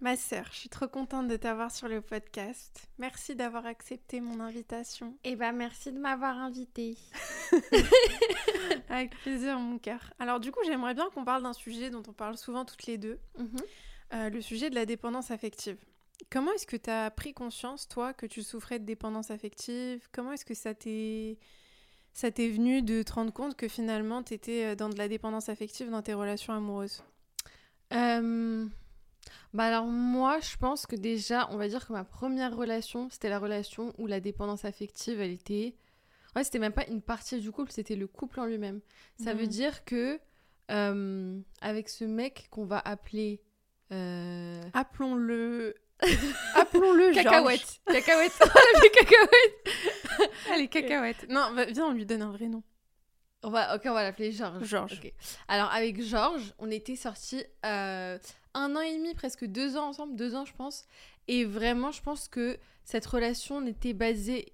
Ma sœur, je suis trop contente de t'avoir sur le podcast. Merci d'avoir accepté mon invitation. Et eh ben, merci de m'avoir invitée. Avec plaisir mon cœur. Alors du coup j'aimerais bien qu'on parle d'un sujet dont on parle souvent toutes les deux. Mhm. Euh, le sujet de la dépendance affective. Comment est-ce que tu as pris conscience, toi, que tu souffrais de dépendance affective? Comment est-ce que ça t'est... Ça t'est venu de te rendre compte que finalement tu étais euh, dans de la dépendance affective dans tes relations amoureuses? Euh... Bah alors moi, je pense que déjà, on va dire que ma première relation, c'était la relation où la dépendance affective, elle était... Ouais, c'était même pas une partie du couple, c'était le couple en lui-même. Ça veut mhm. dire que euh, avec ce mec qu'on va appeler... Euh... Appelons-le... Appelons-le Cacahuète. Cacahuète. Allez, cacahuète. Allez, cacahuète. Non, viens, on lui donne un vrai nom. On va, ok, on va l'appeler Georges. Georges. Alors, avec Georges, on était sortis euh, un an et demi, presque deux ans ensemble, deux ans, je pense. Et vraiment, je pense que cette relation n'était basée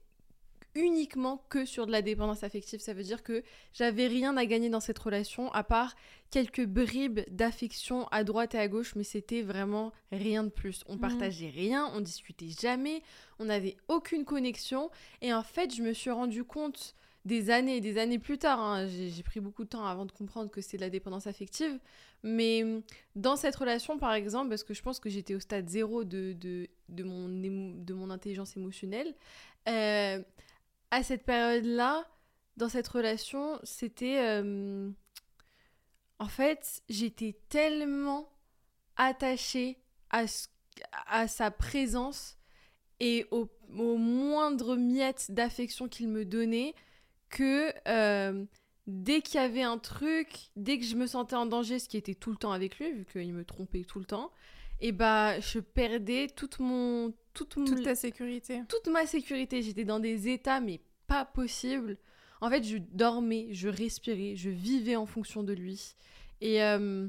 uniquement que sur de la dépendance affective. Ça veut dire que j'avais rien à gagner dans cette relation, à part quelques bribes d'affection à droite et à gauche, mais c'était vraiment rien de plus. On mhm. partageait rien, on discutait jamais, on n'avait aucune connexion. Et en fait, je me suis rendu compte des années et des années plus tard, hein, j'ai pris beaucoup de temps avant de comprendre que c'est de la dépendance affective, mais hum, dans cette relation, par exemple, parce que je pense que j'étais au stade zéro de, de, de, mon, de mon intelligence émotionnelle, euh, à cette période-là, dans cette relation, c'était... Euh, en fait, j'étais tellement attachée à, à sa présence et au, au moindre miette d'affection qu'il me donnait que euh, dès qu'il y avait un truc, dès que je me sentais en danger, ce qui était tout le temps avec lui, vu qu'il me trompait tout le temps, et bah je perdais toute mon toute, toute ta sécurité. Toute ma sécurité, j'étais dans des états mais pas possible. En fait, je dormais, je respirais, je vivais en fonction de lui. Et euh,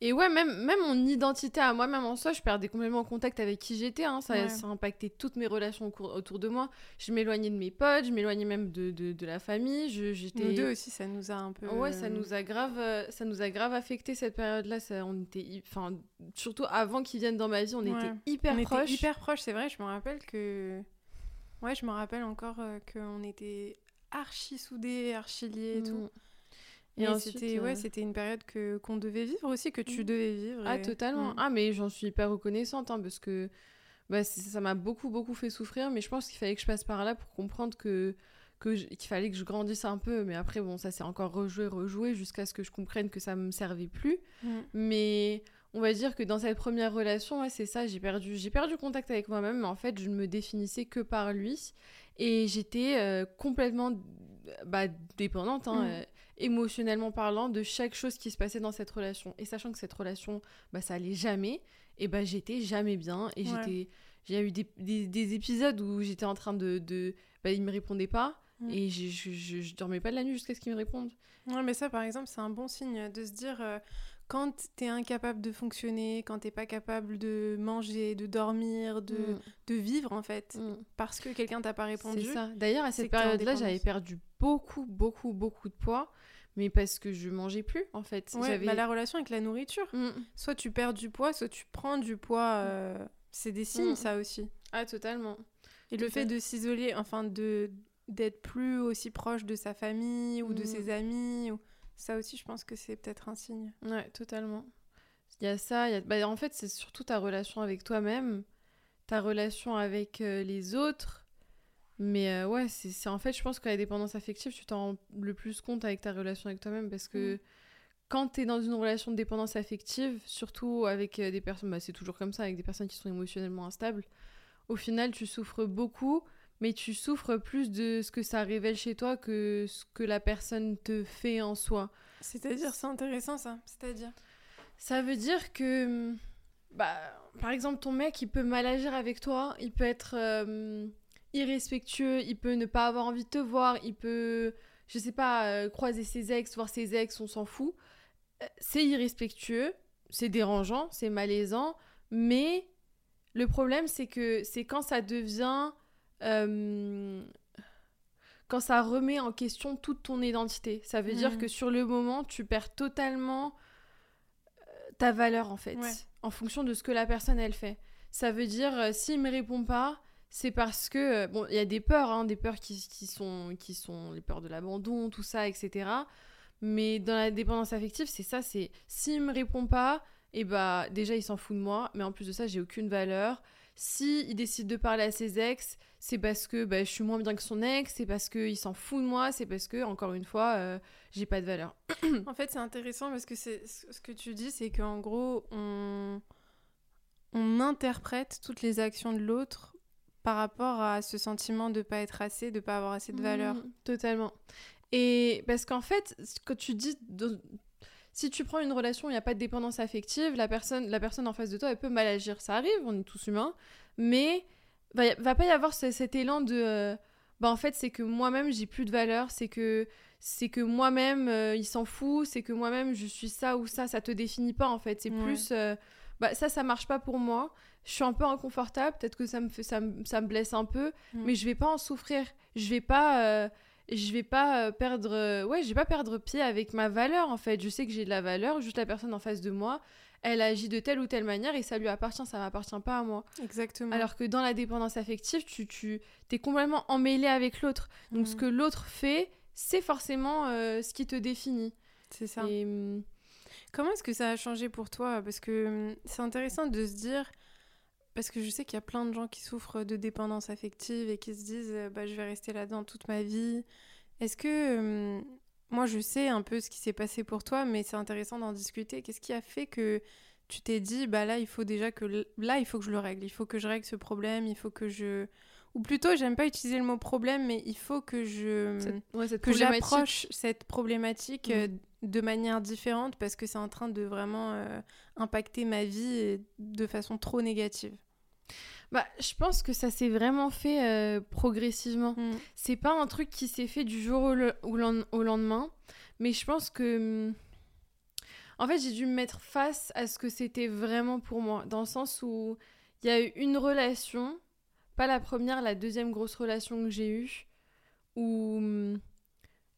et ouais, même, même mon identité à moi-même en soi, je perdais complètement contact avec qui j'étais. Hein. Ça, ça a impacté toutes mes relations autour de moi. Je m'éloignais de mes potes, je m'éloignais même de, de, la famille. Je, Nous deux aussi, ça nous a un peu. Ouais, ça nous a grave, euh, ça nous a grave affecté cette période-là. On était, enfin, surtout avant qu'ils viennent dans ma vie, on était hyper proches. On était hyper proches, c'est vrai. Je me rappelle que, ouais, je me rappelle encore euh, qu'on était archi soudés, archi liés et tout. Et, c'était ouais, euh, c'était une période que qu'on devait vivre aussi, que tu mm. devais vivre. Ah totalement. Mm. Ah mais j'en suis hyper reconnaissante hein, parce que bah, ça m'a beaucoup beaucoup fait souffrir, mais je pense qu'il fallait que je passe par là pour comprendre que qu'il fallait que je grandisse un peu. Mais après bon ça s'est encore rejoué rejoué jusqu'à ce que je comprenne que ça me servait plus. Mm. Mais on va dire que dans cette première relation, ouais, c'est ça, j'ai perdu, j'ai perdu contact avec moi-même, mais en fait, je ne me définissais que par lui. Et j'étais euh, complètement bah, dépendante. Hein, euh, émotionnellement parlant, de chaque chose qui se passait dans cette relation. Et sachant que cette relation, bah, ça allait jamais, et bah, j'étais jamais bien. Et j'étais. J'ai eu des, des, épisodes où j'étais en train de. de bah, il me répondait pas. Mm. Et je, je, je, dormais pas de la nuit jusqu'à ce qu'il me réponde. Ouais, mais ça, par exemple, c'est un bon signe de se dire. Euh, quand tu es incapable de fonctionner, quand t'es pas capable de manger, de dormir, de, mm. de vivre en fait, mm. parce que quelqu'un t'a pas répondu. C'est ça. D'ailleurs, à cette période-là, j'avais perdu beaucoup, beaucoup, beaucoup de poids mais parce que je mangeais plus en fait. Ouais, bah, la relation avec la nourriture. Mm. Soit tu perds du poids, soit tu prends du poids. Mm. Euh, c'est des signes mm. ça aussi. Ah totalement. Et le fait de s'isoler, enfin de d'être plus aussi proche de sa famille ou de ses amis, ou... ça aussi je pense que c'est peut-être un signe. Ouais, totalement. Il y a ça, y a... Bah, en fait c'est surtout ta relation avec toi-même, ta relation avec euh, les autres mais euh, ouais, c'est en fait, je pense que la dépendance affective, tu t'en rends le plus compte avec ta relation avec toi-même parce que mm. quand tu es dans une relation de dépendance affective, surtout avec euh, des personnes, bah, c'est toujours comme ça, avec des personnes qui sont émotionnellement instables, au final, tu souffres beaucoup, mais tu souffres plus de ce que ça révèle chez toi que ce que la personne te fait en soi. C'est-à-dire, c'est intéressant ça, c'est-à-dire Ça veut dire que bah, par exemple, ton mec, il peut mal agir avec toi, il peut être euh, irrespectueux, il peut ne pas avoir envie de te voir, il peut, je sais pas, euh, croiser ses ex, voir ses ex, on s'en fout. Euh, c'est irrespectueux, c'est dérangeant, c'est malaisant, mais le problème, c'est que c'est quand ça devient. quand ça remet en question toute ton identité. Ça veut dire Mm. que sur le moment, tu perds totalement ta valeur en fait, Ouais. en fonction de ce que la personne elle fait. Ça veut dire euh, s'il me répond pas, c'est parce que euh, bon, il y a des peurs, hein, des peurs qui, sont qui sont les peurs de l'abandon, tout ça, etc. Mais dans la dépendance affective, c'est ça, c'est s'il me répond pas, et bah déjà il s'en fout de moi, mais en plus de ça, j'ai aucune valeur. Si il décide de parler à ses ex, c'est parce que bah, je suis moins bien que son ex, c'est parce qu'il s'en fout de moi, c'est parce que encore une fois, euh, j'ai pas de valeur. En fait, c'est intéressant parce que ce que tu dis, c'est qu'en gros, on on interprète toutes les actions de l'autre par rapport à ce sentiment de pas être assez, de pas avoir assez de valeur. Mm, totalement. Et parce qu'en fait, quand tu dis. de- Si tu prends une relation où il n'y a pas de dépendance affective, la personne, la personne en face de toi, elle peut mal agir. Ça arrive, on est tous humains. Mais va, va pas y avoir ce- cet élan de. euh, bah en fait, c'est que moi-même, j'ai plus de valeur. C'est que, c'est que moi-même, euh, il s'en fout. C'est que moi-même, je suis ça ou ça. Ça te définit pas, en fait. C'est Ouais. plus. euh, bah ça, ça marche pas pour moi. Je suis un peu inconfortable. Peut-être que ça me, fait, ça, me, ça me blesse un peu Mm. mais je vais pas en souffrir. Je vais pas, euh, je vais pas euh, perdre, euh, ouais, je vais pas perdre pied avec ma valeur en fait. Je sais que j'ai de la valeur, juste la personne en face de moi, elle agit de telle ou telle manière et ça lui appartient, ça m'appartient pas à moi. Exactement. Alors que dans la dépendance affective, tu, tu es complètement emmêlé avec l'autre. Donc ce Mm. que l'autre fait, c'est forcément euh, ce qui te définit. c'est ça. Et, hum, Comment est-ce que ça a changé pour toi? Parce que hum, c'est intéressant de se dire, parce que je sais qu'il y a plein de gens qui souffrent de dépendance affective et qui se disent, euh, bah, je vais rester là-dedans toute ma vie. Est-ce que, hum, moi je sais un peu ce qui s'est passé pour toi, mais c'est intéressant d'en discuter. Qu'est-ce qui a fait que tu t'es dit, bah là il faut déjà que, là il faut que je le règle, il faut que je règle ce problème, il faut que je... Ou plutôt, j'aime pas utiliser le mot problème, mais il faut que je... cette, ouais, cette que j'approche cette problématique Mm. euh, de manière différente parce que c'est en train de vraiment euh, impacter ma vie de façon trop négative. Bah, je pense que ça s'est vraiment fait euh, progressivement. Mm. c'est pas un truc qui s'est fait du jour au, le- au len- au lendemain, mais je pense que. hum, En fait, j'ai dû me mettre face à ce que c'était vraiment pour moi, dans le sens où il y a eu une relation, pas la première, la deuxième grosse relation que j'ai eue, où hum,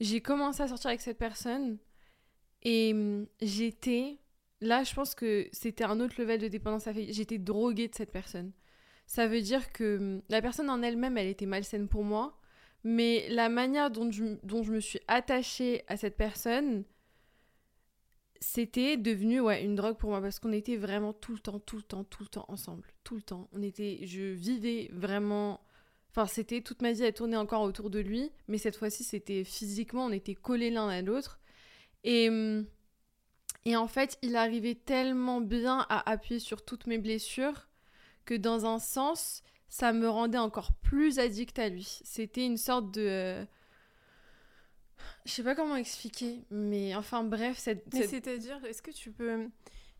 j'ai commencé à sortir avec cette personne et j'étais. Là, je pense que c'était un autre level de dépendance. J'étais droguée de cette personne. Ça veut dire que hum, la personne en elle-même, elle était malsaine pour moi, mais la manière dont je, dont je me suis attachée à cette personne, c'était devenu ouais, une drogue pour moi parce qu'on était vraiment tout le temps, tout le temps, tout le temps ensemble. Tout le temps. On était, je vivais vraiment. Enfin, c'était toute ma vie, elle tournait encore autour de lui, mais cette fois-ci, c'était physiquement, on était collés l'un à l'autre. Et, hum, et en fait, il arrivait tellement bien à appuyer sur toutes mes blessures que dans un sens, ça me rendait encore plus addict à lui. C'était une sorte de... euh, Je sais pas comment expliquer, mais enfin bref, cette... Mais c'est-à-dire, est-ce que tu peux,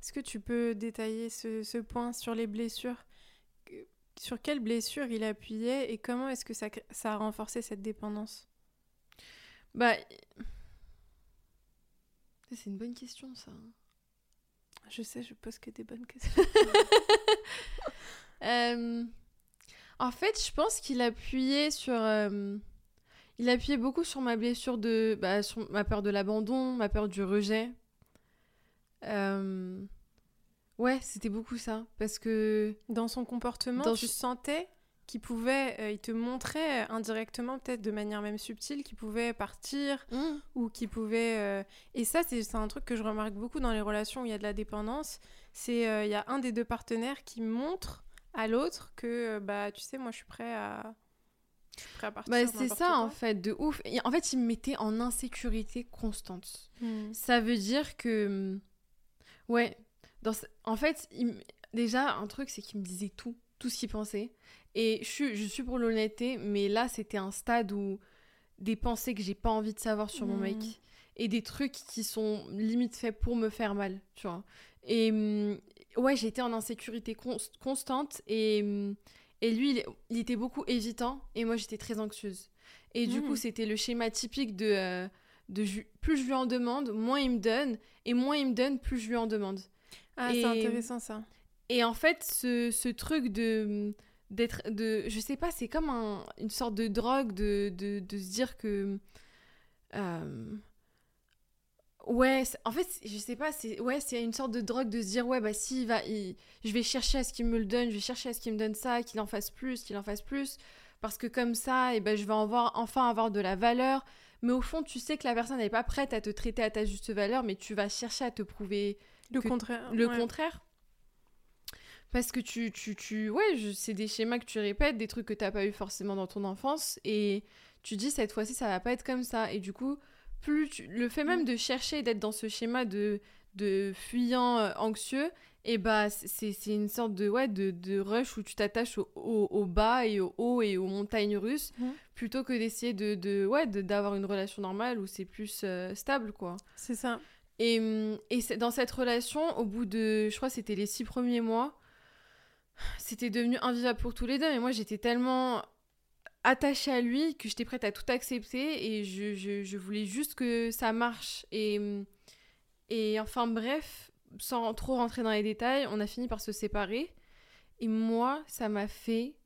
est-ce que tu peux détailler ce, ce point sur les blessures? Sur quelles blessures il appuyait et comment est-ce que ça, ça a renforcé cette dépendance? Bah... C'est une bonne question, ça. Je sais, je pose que des bonnes questions. Euh, En fait, je pense qu'il appuyait sur... euh, Il appuyait beaucoup sur ma blessure de... Bah, sur ma peur de l'abandon, ma peur du rejet. Euh, Ouais, c'était beaucoup ça. Parce que... Dans son comportement, Dans tu sentais qu'il pouvait, euh, il te montrait euh, indirectement, peut-être de manière même subtile, qu'il pouvait partir Hmm. ou qu'il pouvait. euh, Et ça, c'est un truc que je remarque beaucoup dans les relations où il y a de la dépendance. C'est euh, il y a un des deux partenaires qui montre à l'autre que, euh, bah, tu sais, moi, je suis prêt à. Je suis prêt à partir. Bah, c'est ça, en fait, de ouf. Et en fait, il me mettait en insécurité constante. Hmm. Ça veut dire que... hum, Ouais. Dans... En fait, il déjà, un truc, c'est qu'il me disait tout. Tout ce qu'il pensait. Et je suis, je suis pour l'honnêteté, mais là, c'était un stade où des pensées que j'ai pas envie de savoir sur mon mec. Et des trucs qui sont limite faits pour me faire mal, tu vois. Et hum, ouais, j'étais en insécurité constante et, mm, et lui, il, était beaucoup évitant et moi, j'étais très anxieuse. Et du coup, c'était le schéma typique de, euh, de plus je lui en demande, moins il me donne et moins il me donne, plus je lui en demande. Ah, c'est intéressant ça. Et en fait, ce, ce truc de d'être de je sais pas c'est comme un, une sorte de drogue de, de, de se dire que euh, Ouais, en fait, je sais pas, c'est ouais, c'est une sorte de drogue de se dire ouais bah si va, je vais chercher à ce qu'il me le donne, je vais chercher à ce qu'il me donne ça, qu'il en fasse plus, qu'il en fasse plus, parce que comme ça, et eh ben je vais enfin avoir de la valeur. Mais au fond, tu sais que la personne n'est pas prête à te traiter à ta juste valeur, mais tu vas chercher à te prouver le contraire. Le contraire. Parce que tu, tu, tu ouais, c'est des schémas que tu répètes, des trucs que t'as pas eu forcément dans ton enfance, et tu dis cette fois-ci ça va pas être comme ça, et du coup plus le fait même mm. de chercher d'être dans ce schéma de, de fuyant euh, anxieux, et bah c'est une sorte de, ouais, de, de rush où tu t'attaches au, au, bas et au haut et aux montagnes russes, mm. plutôt que d'essayer de, de, ouais, d'avoir une relation normale où c'est plus euh, stable, quoi. C'est ça. Et, mm, et dans cette relation, au bout de, je crois c'était les six premiers mois, c'était devenu invivable pour tous les deux. Mais moi, j'étais tellement attachée à lui que j'étais prête à tout accepter et je, je, je, voulais juste que ça marche. Et, et enfin bref, sans trop rentrer dans les détails, on a fini par se séparer. Et moi, ça m'a fait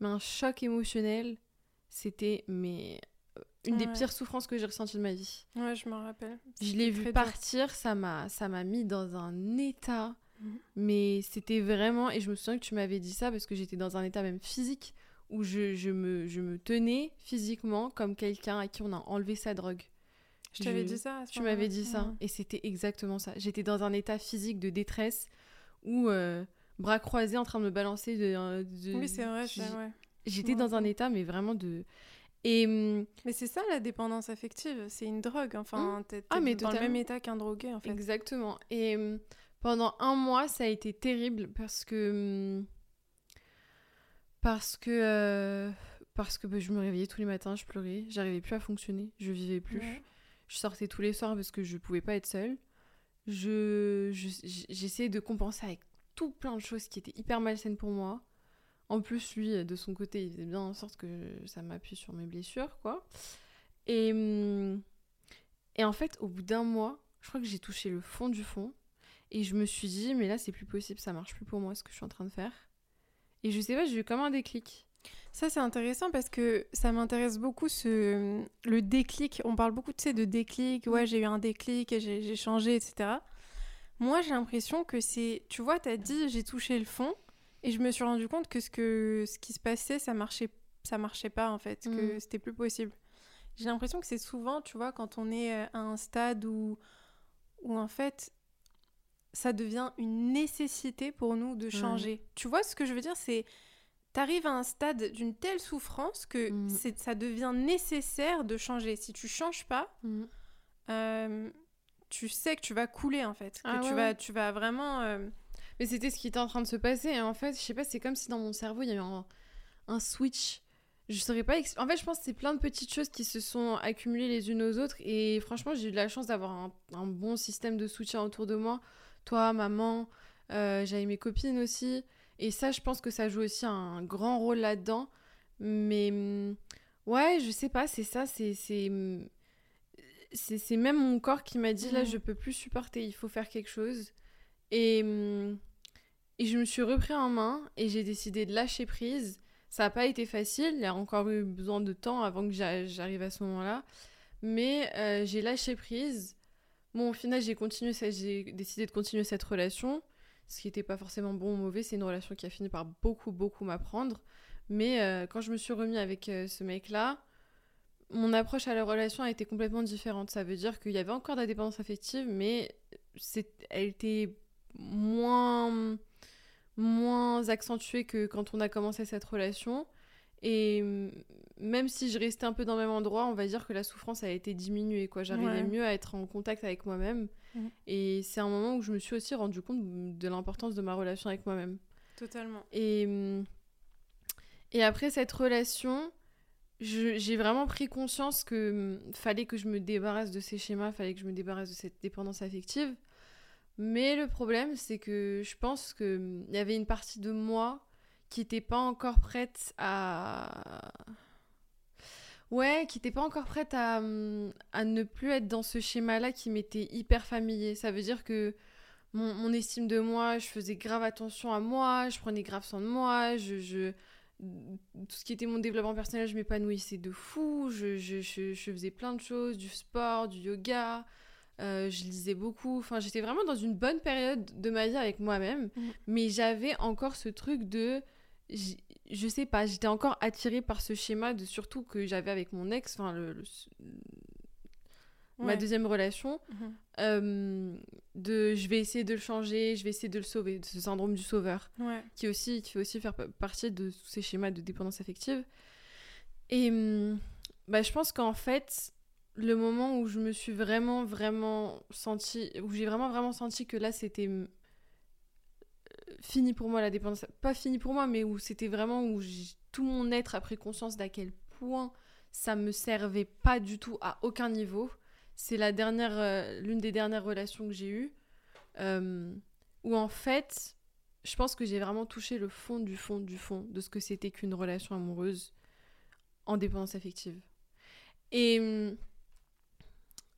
mais un choc émotionnel. C'était mais une des pires souffrances que j'ai ressenties de ma vie. Ouais, je me rappelle. Je l'ai vu partir, ça m'a ça m'a mis dans un état mhm. mais c'était vraiment et je me souviens que tu m'avais dit ça parce que j'étais dans un état même physique où je, je, me, je me tenais physiquement comme quelqu'un à qui on a enlevé sa drogue. Je t'avais dit ça Tu m'avais dit ça. Et c'était exactement ça. J'étais dans un état physique de détresse où, euh, bras croisés, en train de me balancer. De, euh, oui, c'est vrai. J'étais dans un état, mais vraiment de. Et, hum, mais c'est ça la dépendance affective, c'est une drogue. Enfin, hum. t'es ah, dans le même état qu'un drogué en fait. Exactement. Et hum, pendant un mois, ça a été terrible parce que parce que, euh, parce que bah, je me réveillais tous les matins, je pleurais, j'arrivais plus à fonctionner, je vivais plus. Je sortais tous les soirs parce que je pouvais pas être seule. Je, j'essayais de compenser avec tout plein de choses qui étaient hyper malsaines pour moi. En plus, lui, de son côté, il faisait bien en sorte que ça m'appuie sur mes blessures, quoi. Et, hum, et en fait, au bout d'un mois, je crois que j'ai touché le fond du fond. Et je me suis dit, mais là, c'est plus possible, ça marche plus pour moi ce que je suis en train de faire. Et je sais pas, j'ai eu comme un déclic. Ça, c'est intéressant parce que ça m'intéresse beaucoup ce... le déclic. On parle beaucoup de, de déclic. Ouais, mm. j'ai eu un déclic, j'ai changé, etc. Moi, j'ai l'impression que c'est. Tu vois, tu as dit j'ai touché le fond et je me suis rendu compte que ce, que... ce qui se passait, ça marchait, ça marchait pas en fait, que mm. c'était plus possible. J'ai l'impression que c'est souvent, tu vois, quand on est euh, à un stade où, où en fait, ça devient une nécessité pour nous de changer. Tu vois ce que je veux dire C'est t'arrives à un stade d'une telle souffrance que mm. ça devient nécessaire de changer. Si tu changes pas, mm. euh, tu sais que tu vas couler en fait, que ah tu vas tu vas vraiment. Euh, Mais c'était ce qui était en train de se passer. en fait, je sais pas, c'est comme si dans mon cerveau il y avait un, un switch. Je saurais pas. En fait, je pense que c'est plein de petites choses qui se sont accumulées les unes aux autres. Et franchement, j'ai eu de la chance d'avoir un, un bon système de soutien autour de moi toi, maman, euh, j'avais mes copines aussi. Et ça, je pense que ça joue aussi un grand rôle là-dedans. Mais mm, ouais, je sais pas, c'est ça, c'est mm, c'est même mon corps qui m'a dit là, je peux plus supporter, il faut faire quelque chose. Et, mm, et je me suis repris en main et j'ai décidé de lâcher prise. Ça n'a pas été facile, il y a encore eu besoin de temps avant que j'arrive à ce moment-là. Mais euh, j'ai lâché prise Bon, au final, j'ai décidé de continuer cette relation, ce qui n'était pas forcément bon ou mauvais. C'est une relation qui a fini par beaucoup, beaucoup m'apprendre. Mais euh, quand je me suis remis avec euh, ce mec-là, mon approche à la relation a été complètement différente. Ça veut dire qu'il y avait encore de la dépendance affective, mais elle était moins, moins accentuée que quand on a commencé cette relation. Et même si je restais un peu dans le même endroit, on va dire que la souffrance a été diminuée. quoi. J'arrivais mieux à être en contact avec moi-même. Et c'est un moment où je me suis aussi rendu compte de l'importance de ma relation avec moi-même. Totalement. Et, et après cette relation, j'ai vraiment pris conscience que fallait que je me débarrasse de ces schémas, fallait que je me débarrasse de cette dépendance affective. Mais le problème, c'est que je pense qu'il y avait une partie de moi qui n'était pas encore prête à. Ouais, qui n'était pas encore prête à, à ne plus être dans ce schéma-là qui m'était hyper familier. Ça veut dire que mon, mon, estime de moi, je faisais grave attention à moi, je prenais grave soin de moi, je, je tout ce qui était mon développement personnel, je m'épanouissais de fou, je, je, je, faisais plein de choses, du sport, du yoga, euh, je lisais beaucoup, enfin j'étais vraiment dans une bonne période de ma vie avec moi-même, mm. mais j'avais encore ce truc de, je sais pas, j'étais encore attirée par ce schéma de surtout que j'avais avec mon ex, enfin le, ma deuxième relation, mhm. euh, de je vais essayer de le changer, je vais essayer de le sauver, de ce syndrome du sauveur, qui, aussi, qui fait aussi faire partie de tous ces schémas de dépendance affective. Et bah, je pense qu'en fait, le moment où je me suis vraiment, vraiment senti, où j'ai vraiment, vraiment senti que là, c'était fini pour moi la dépendance, pas fini pour moi, mais où c'était vraiment où tout mon être a pris conscience d'à quel point ça me servait pas du tout à aucun niveau c'est la dernière, euh, l'une des dernières relations que j'ai eues, euh, où en fait, je pense que j'ai vraiment touché le fond du fond du fond de ce que c'était qu'une relation amoureuse en dépendance affective. Et hum,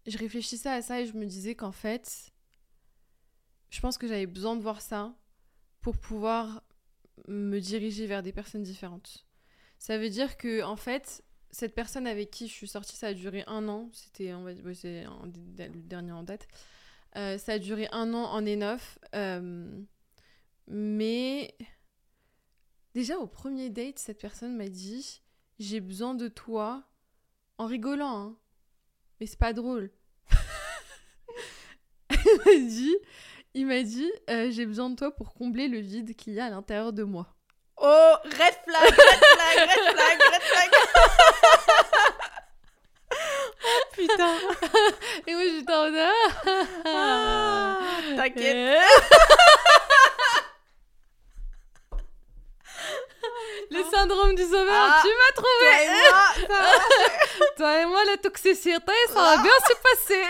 je réfléchissais à ça et je me disais qu'en fait, je pense que j'avais besoin de voir ça pour pouvoir me diriger vers des personnes différentes. Ça veut dire que en fait, cette personne avec qui je suis sortie, ça a duré un an. C'était, le dernier en date. Euh, ça a duré un an en E9. Euh, mais déjà au premier date, cette personne m'a dit J'ai besoin de toi en rigolant, hein. mais c'est pas drôle. il m'a dit, il m'a dit euh, J'ai besoin de toi pour combler le vide qu'il y a à l'intérieur de moi. Oh, red flag, red flag, red flag, red flag. oh putain. Et moi j'étais en mode ah, T'inquiète. Le syndrome du sauveur, ah, tu m'as trouvé. Toi et moi, toi et moi, la toxicité, ça va ah. bien se passer.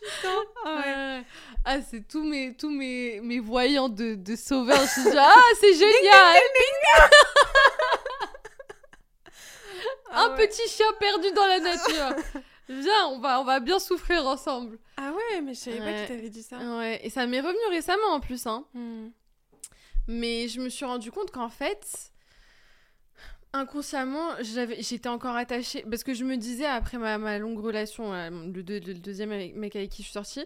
Putain. Ah ouais. Ah, c'est tous mes, tous mes, mes voyants de, de sauveurs. Je dis, ah, c'est génial! Un ah petit chien perdu dans la nature. Viens, on va, on va bien souffrir ensemble. Ah ouais, mais je savais pas qu'il t'avait dit ça. Ouais, et ça m'est revenu récemment en plus. Hein. Hmm. Mais je me suis rendu compte qu'en fait, inconsciemment, j'étais encore attachée. Parce que je me disais, après ma, ma longue relation, euh, le, le, deuxième mec avec qui je suis sortie,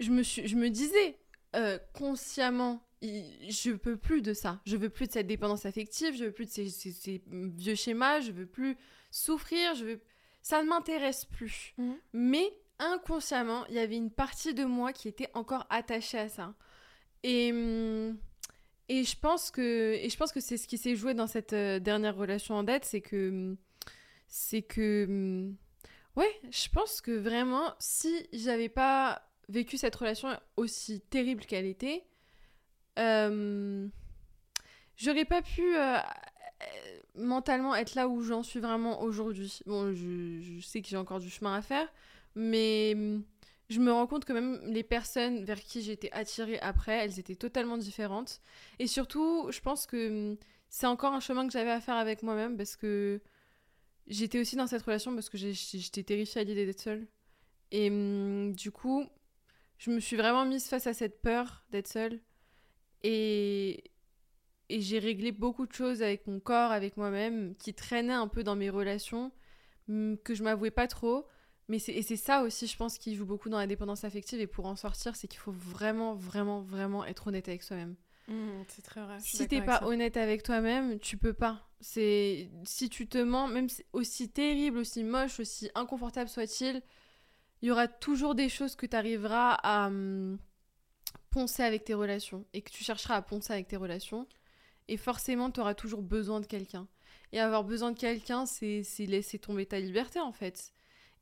je me, suis, je me disais euh, consciemment, je veux plus de ça. Je veux plus de cette dépendance affective, je veux plus de ces, vieux schémas, je veux plus souffrir, je veux... ça ne m'intéresse plus. Mhm. Mais inconsciemment, il y avait une partie de moi qui était encore attachée à ça. Et, hum, et je pense que, et je pense que c'est ce qui s'est joué dans cette euh, dernière relation en dette, c'est que, hum, c'est que, hum, ouais, je pense que vraiment, si j'avais pas vécu cette relation aussi terrible qu'elle était, euh, j'aurais pas pu euh, mentalement être là où j'en suis vraiment aujourd'hui. Bon, je, sais que j'ai encore du chemin à faire, mais je me rends compte que même les personnes vers qui j'étais attirée après, elles étaient totalement différentes. Et surtout, je pense que c'est encore un chemin que j'avais à faire avec moi-même parce que j'étais aussi dans cette relation parce que j'étais terrifiée à l'idée d'être seule. Et du coup, je me suis vraiment mise face à cette peur d'être seule. Et, j'ai réglé beaucoup de choses avec mon corps, avec moi-même, qui traînaient un peu dans mes relations, que je m'avouais pas trop. Mais c'est, et c'est ça aussi, je pense, qui joue beaucoup dans la dépendance affective. Et pour en sortir, c'est qu'il faut vraiment, vraiment, vraiment être honnête avec soi-même. Mmh, c'est très vrai. Si t'es pas honnête avec toi-même, tu peux pas. C'est si tu te mens, même aussi terrible, aussi moche, aussi inconfortable soit-il, il y aura toujours des choses que tu arriveras à hum, poncer avec tes relations et que tu chercheras à poncer avec tes relations. Et forcément, tu auras toujours besoin de quelqu'un. Et avoir besoin de quelqu'un, c'est laisser tomber ta liberté en fait.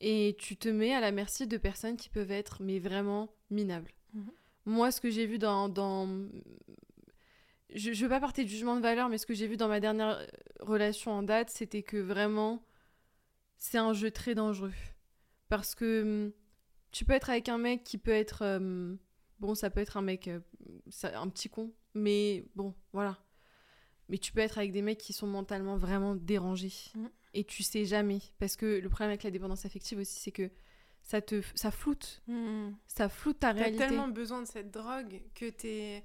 Et tu te mets à la merci de personnes qui peuvent être, mais vraiment, minables. Mhm. Moi, ce que j'ai vu dans. dans... Je ne veux pas partir du jugement de valeur, mais ce que j'ai vu dans ma dernière relation en date, c'était que vraiment, c'est un jeu très dangereux. Parce que hum, tu peux être avec un mec qui peut être. euh, bon, ça peut être un mec. euh, un petit con. Mais bon, voilà. Mais tu peux être avec des mecs qui sont mentalement vraiment dérangés. Mm. Et tu sais jamais. Parce que le problème avec la dépendance affective aussi, c'est que ça te ça floute. Hmm. Ça floute ta T'as réalité. tellement besoin de cette drogue que t'es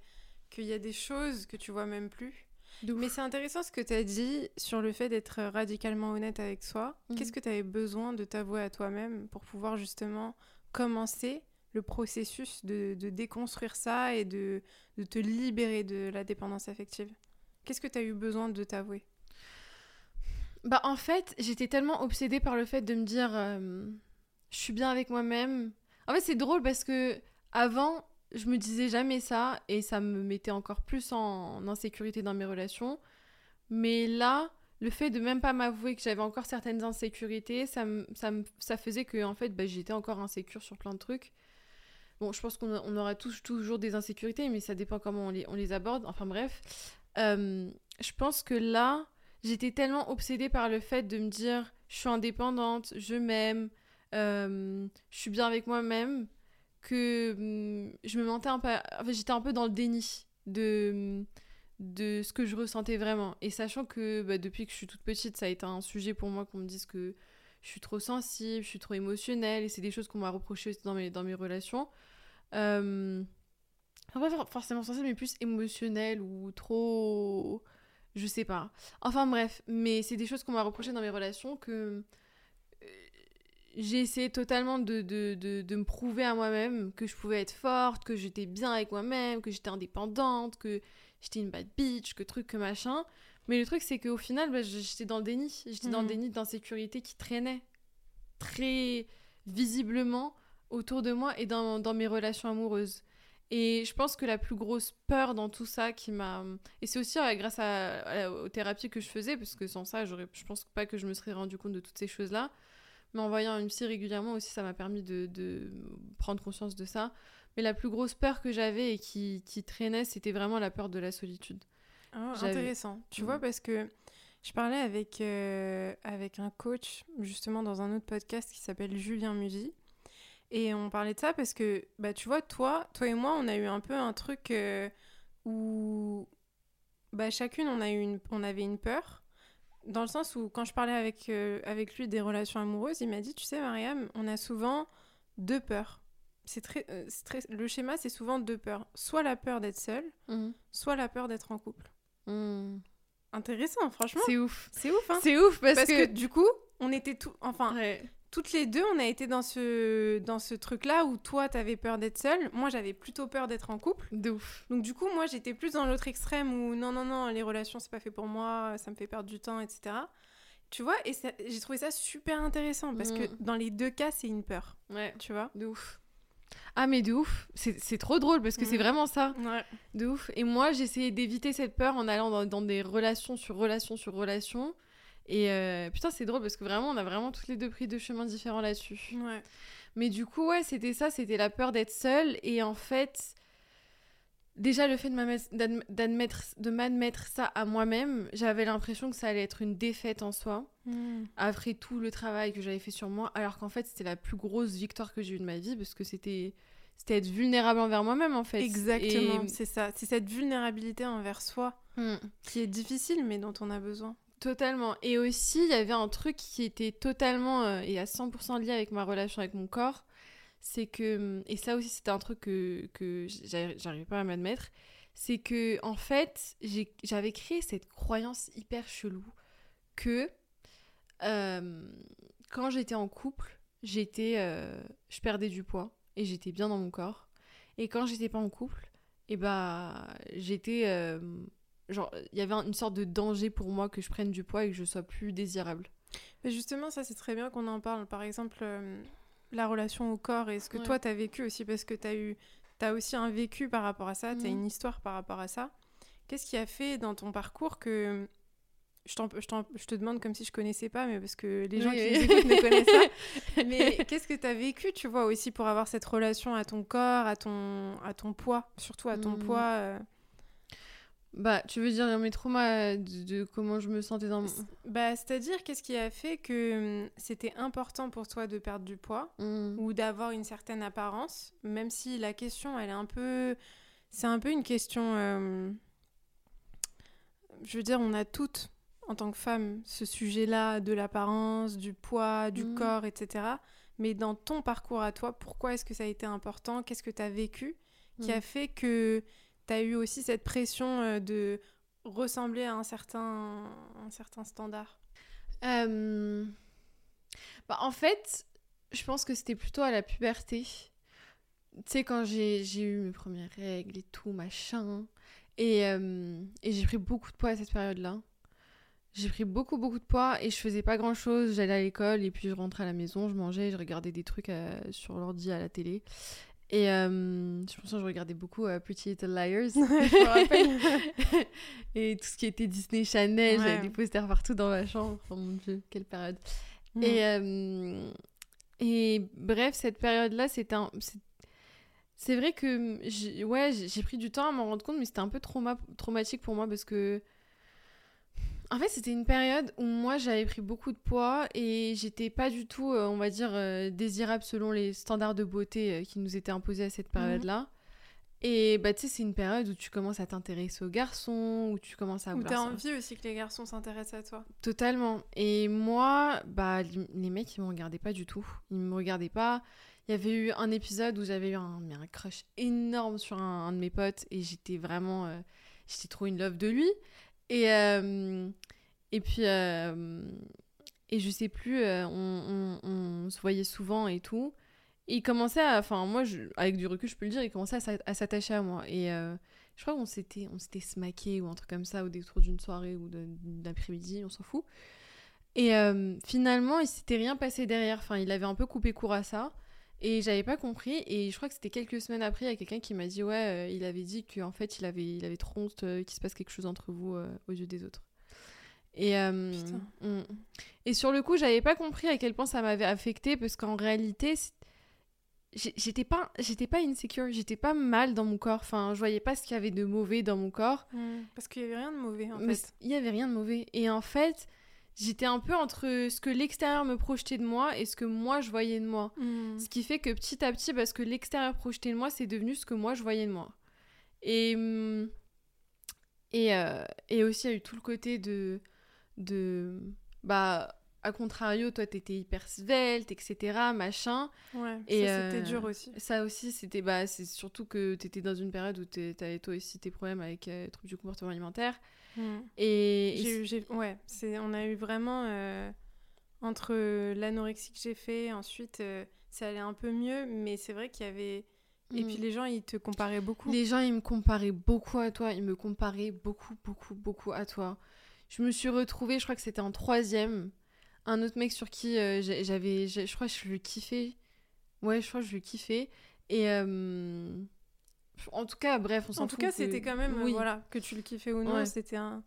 qu'il y a des choses que tu vois même plus. Mais c'est intéressant ce que tu as dit sur le fait d'être radicalement honnête avec soi. Mhm. Qu'est-ce que tu avais besoin de t'avouer à toi-même pour pouvoir justement commencer le processus de, de déconstruire ça et de, de te libérer de la dépendance affective? Qu'est-ce que tu as eu besoin de t'avouer? Bah en fait, j'étais tellement obsédée par le fait de me dire euh, je suis bien avec moi-même. En fait, c'est drôle parce que avant, je me disais jamais ça et ça me mettait encore plus en, insécurité dans mes relations. Mais là, le fait de même pas m'avouer que j'avais encore certaines insécurités, ça, ça, ça faisait que en fait, bah, j'étais encore insécure sur plein de trucs. Bon, je pense qu'on aura tous toujours des insécurités, mais ça dépend comment on les, on les aborde. Enfin bref, Euh, je pense que là, j'étais tellement obsédée par le fait de me dire je suis indépendante, je m'aime, euh, je suis bien avec moi-même, que hum, je me mentais un peu. Enfin, j'étais un peu dans le déni de, de ce que je ressentais vraiment. Et sachant que bah, depuis que je suis toute petite, ça a été un sujet pour moi qu'on me dise que je suis trop sensible, je suis trop émotionnelle, et c'est des choses qu'on m'a reproché aussi dans mes, dans mes relations. Euh, pas for- forcément sensible, mais plus émotionnelle ou trop. Je sais pas. Enfin bref, mais c'est des choses qu'on m'a reproché dans mes relations que euh, j'ai essayé totalement de, de, de, de me prouver à moi-même que je pouvais être forte, que j'étais bien avec moi-même, que j'étais indépendante, que j'étais une bad bitch, que truc, que machin. Mais le truc, c'est qu'au final, bah, j'étais dans le déni. J'étais dans le Mhm. déni d'insécurité qui traînait très visiblement autour de moi et dans, dans mes relations amoureuses. Et je pense que la plus grosse peur dans tout ça qui m'a... Et c'est aussi euh, grâce à, à- aux thérapies que je faisais, parce que sans ça, je pense pas que je me serais rendu compte de toutes ces choses-là. Mais en voyant une psy régulièrement aussi, ça m'a permis de, de prendre conscience de ça. Mais la plus grosse peur que j'avais et qui, qui traînait, c'était vraiment la peur de la solitude. Ah, Intéressant. Tu Mhm. vois, parce que je parlais avec, euh, avec un coach, justement, dans un autre podcast qui s'appelle Julien Musy. Et on parlait de ça parce que, bah, tu vois, toi, toi et moi, on a eu un peu un truc euh, où bah, chacune, on, a eu une, on avait une peur. Dans le sens où, quand je parlais avec, euh, avec lui des relations amoureuses, il m'a dit, tu sais, Mariam, on a souvent deux peurs. C'est très, euh, très, le schéma, c'est souvent deux peurs. Soit la peur d'être seule, soit la peur d'être en couple. Intéressant, franchement. C'est ouf. C'est ouf, hein. C'est ouf parce, Parce que... que... du coup, on était tout, enfin, Ouais. Toutes les deux, on a été dans ce, dans ce truc-là où toi, t'avais peur d'être seule, moi, j'avais plutôt peur d'être en couple. De ouf. Donc du coup, moi, j'étais plus dans l'autre extrême où non, non, non, les relations, c'est pas fait pour moi, ça me fait perdre du temps, etc. Tu vois, et ça- j'ai trouvé ça super intéressant parce que Mm. dans les deux cas, c'est une peur, Ouais. tu vois. De ouf. Ah mais de ouf. C'est c'est trop drôle parce que c'est Mhm. vraiment ça. Ouais. De ouf. Et moi, j'essayais d'éviter cette peur en allant dans, dans des relations sur relations sur relations. Et euh, putain, c'est drôle parce que vraiment, on a vraiment toutes les deux pris deux chemins différents là-dessus. Ouais. Mais du coup, ouais, c'était ça, c'était la peur d'être seule. Et en fait, déjà le fait de m'admettre- de ça à moi-même, j'avais l'impression que ça allait être une défaite en soi. Mm. Après tout le travail que j'avais fait sur moi, alors qu'en fait, c'était la plus grosse victoire que j'ai eue de ma vie parce que c'était. C'était être vulnérable envers moi-même en fait. Exactement, Et- c'est ça. C'est cette vulnérabilité envers soi Hmm. qui est difficile, mais dont on a besoin. Totalement. Et aussi, il y avait un truc qui était totalement euh, et à 100% lié avec ma relation avec mon corps. C'est que, et ça aussi, c'était un truc que, que j'arri- j'arrivais pas à m'admettre. C'est que, en fait, j'avais créé cette croyance hyper chelou que quand j'étais en couple, j'étais, euh, je perdais du poids et j'étais bien dans mon corps. Et quand j'étais pas en couple, et bah, j'étais. Euh, genre, il y avait un- une sorte de danger pour moi que je prenne du poids et que je sois plus désirable. Mais justement, ça, c'est très bien qu'on en parle. Par exemple, euh, la relation au corps et ce que Ouais. toi, tu as vécu aussi, parce que tu as eu... T'as aussi un vécu par rapport à ça, tu as Mhm. une histoire par rapport à ça. Qu'est-ce qui a fait dans ton parcours que... Je, te demande comme si je connaissais pas, mais parce que les gens Oui, qui oui. écoutent ne connaissent pas. Mais qu'est-ce que tu as vécu, tu vois, aussi pour avoir cette relation à ton corps, à ton, à ton poids, surtout à ton Mhm. poids euh, Bah, tu veux dire mes traumas de, de comment je me sentais dans mon... Bah, c'est-à-dire, qu'est-ce qui a fait que hum, c'était important pour toi de perdre du poids Mm. ou d'avoir une certaine apparence, même si la question, elle est un peu... C'est un peu une question... euh, Je veux dire, on a toutes, en tant que femmes, ce sujet-là de l'apparence, du poids, du Mhm. corps, etc. Mais dans ton parcours à toi, pourquoi est-ce que ça a été important? Qu'est-ce que tu as vécu qui a Mm. fait que tu as eu aussi cette pression euh, de ressembler à un certain, un certain standard? Euh, Bah, en fait, je pense que c'était plutôt à la puberté. Tu sais, quand j'ai eu mes premières règles et tout, machin. Et, euh, et j'ai pris beaucoup de poids à cette période-là. J'ai pris beaucoup, beaucoup de poids et je faisais pas grand-chose. J'allais à l'école et puis je rentrais à la maison, je mangeais, je regardais des trucs sur l'ordi à la télé. Et euh, je pense que je regardais beaucoup euh, Pretty Little Liars. je et tout ce qui était Disney Channel, j'avais Ouais. des posters partout dans ma chambre. Oh mon dieu, quelle période. Mm. Et, euh, et bref, cette période-là, c'était un. c'est- C'est vrai que j'ai ouais, pris du temps à m'en rendre compte, mais c'était un peu trauma, traumatique pour moi parce que. En fait, c'était une période où moi j'avais pris beaucoup de poids et j'étais pas du tout, euh, on va dire, euh, désirable selon les standards de beauté euh, qui nous étaient imposés à cette période-là. Et bah, tu sais, c'est une période où tu commences à t'intéresser aux garçons, où tu commences à vouloir t'as envie aussi que les garçons s'intéressent à toi. Totalement. Et moi, bah, les mecs, ils me regardaient pas du tout. Ils me regardaient pas. Il y avait eu un épisode où j'avais eu un, mais un crush énorme sur un, un de mes potes et j'étais vraiment. euh, j'étais trop in love de lui. Et, euh, et puis. euh, et je sais plus, euh, on, on- on se voyait souvent et tout. Et il commençait à. Enfin, moi, avec du recul, je peux le dire, il commençait à s'a- à s'attacher à moi. Et je crois qu'on s'était, on s'était smaqué ou un truc comme ça au détour d'une soirée ou de- d'après-midi, on s'en fout. Et finalement, il s'était rien passé derrière. Enfin, il avait un peu coupé court à ça. Et j'avais pas compris. Et je crois que c'était quelques semaines après, il y a quelqu'un qui m'a dit Ouais, euh, il avait dit qu'en fait, il avait, il avait trop honte euh, qu'il se passe quelque chose entre vous euh, aux yeux des autres. Et, euh, mm. et sur le coup, j'avais pas compris à quel point ça m'avait affecté parce qu'en réalité, j'étais pas, j'étais pas insecure, j'étais pas mal dans mon corps. Enfin, je voyais pas ce qu'il y avait de mauvais dans mon corps. Parce qu'il y avait rien de mauvais en Mais fait. il y avait rien de mauvais. Et en fait, j'étais un peu entre ce que l'extérieur me projetait de moi et ce que moi je voyais de moi. Mm. Ce qui fait que petit à petit, parce que l'extérieur projetait de moi, c'est devenu ce que moi je voyais de moi. Et, hum, et, euh, et aussi, il y a eu tout le côté de. de bah, à contrario, toi, t'étais hyper svelte, etc., machin. Ouais, Et, ça c'était euh, dur aussi. Ça aussi, c'était. Bah, c'est surtout que t'étais dans une période où t'avais toi aussi tes problèmes avec euh, les troubles du comportement alimentaire. Mm. Et. et J'ai eu- j'ai- ouais, c'est, on a eu vraiment euh, entre l'anorexie que j'ai fait, ensuite euh, ça allait un peu mieux, mais c'est vrai qu'il y avait. Et Mm. puis les gens ils te comparaient beaucoup. Les gens, ils me comparaient beaucoup à toi. Ils me comparaient beaucoup, beaucoup, beaucoup à toi. Je me suis retrouvée, je crois que c'était en troisième. Un autre mec sur qui euh, j'avais. Je crois que je le kiffais. Ouais, je crois que je le kiffais. Et. euh, En tout cas, bref, on s'en En tout cas, que- c'était quand même, euh, Oui. voilà, que tu le kiffais ou non, Ouais. c'était un.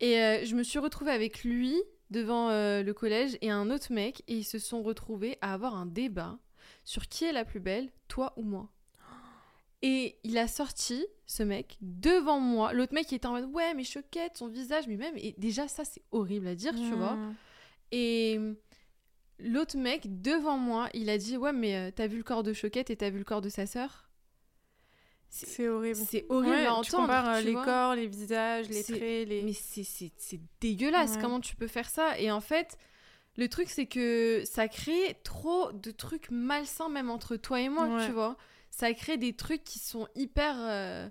Et euh, je me suis retrouvée avec lui devant euh, le collège et un autre mec. Et ils se sont retrouvés à avoir un débat sur qui est la plus belle, toi ou moi. Et il a sorti, ce mec, devant moi. L'autre mec, il était en mode Ouais, mais choquette, son visage, mais même. Et déjà, ça, c'est horrible à dire, tu vois. Mm. Et l'autre mec, devant moi, il a dit Ouais, mais euh, t'as vu le corps de choquette et t'as vu le corps de sa sœur? C'est horrible. c'est horrible Ouais, à tu entendre. compares euh, tu les vois. corps, les visages, les traits, les. Mais c'est- dégueulasse, Ouais. comment tu peux faire ça? Et en fait, le truc, c'est que ça crée trop de trucs malsains, même entre toi et moi, Ouais. tu vois. Ça crée des trucs qui sont hyper. euh,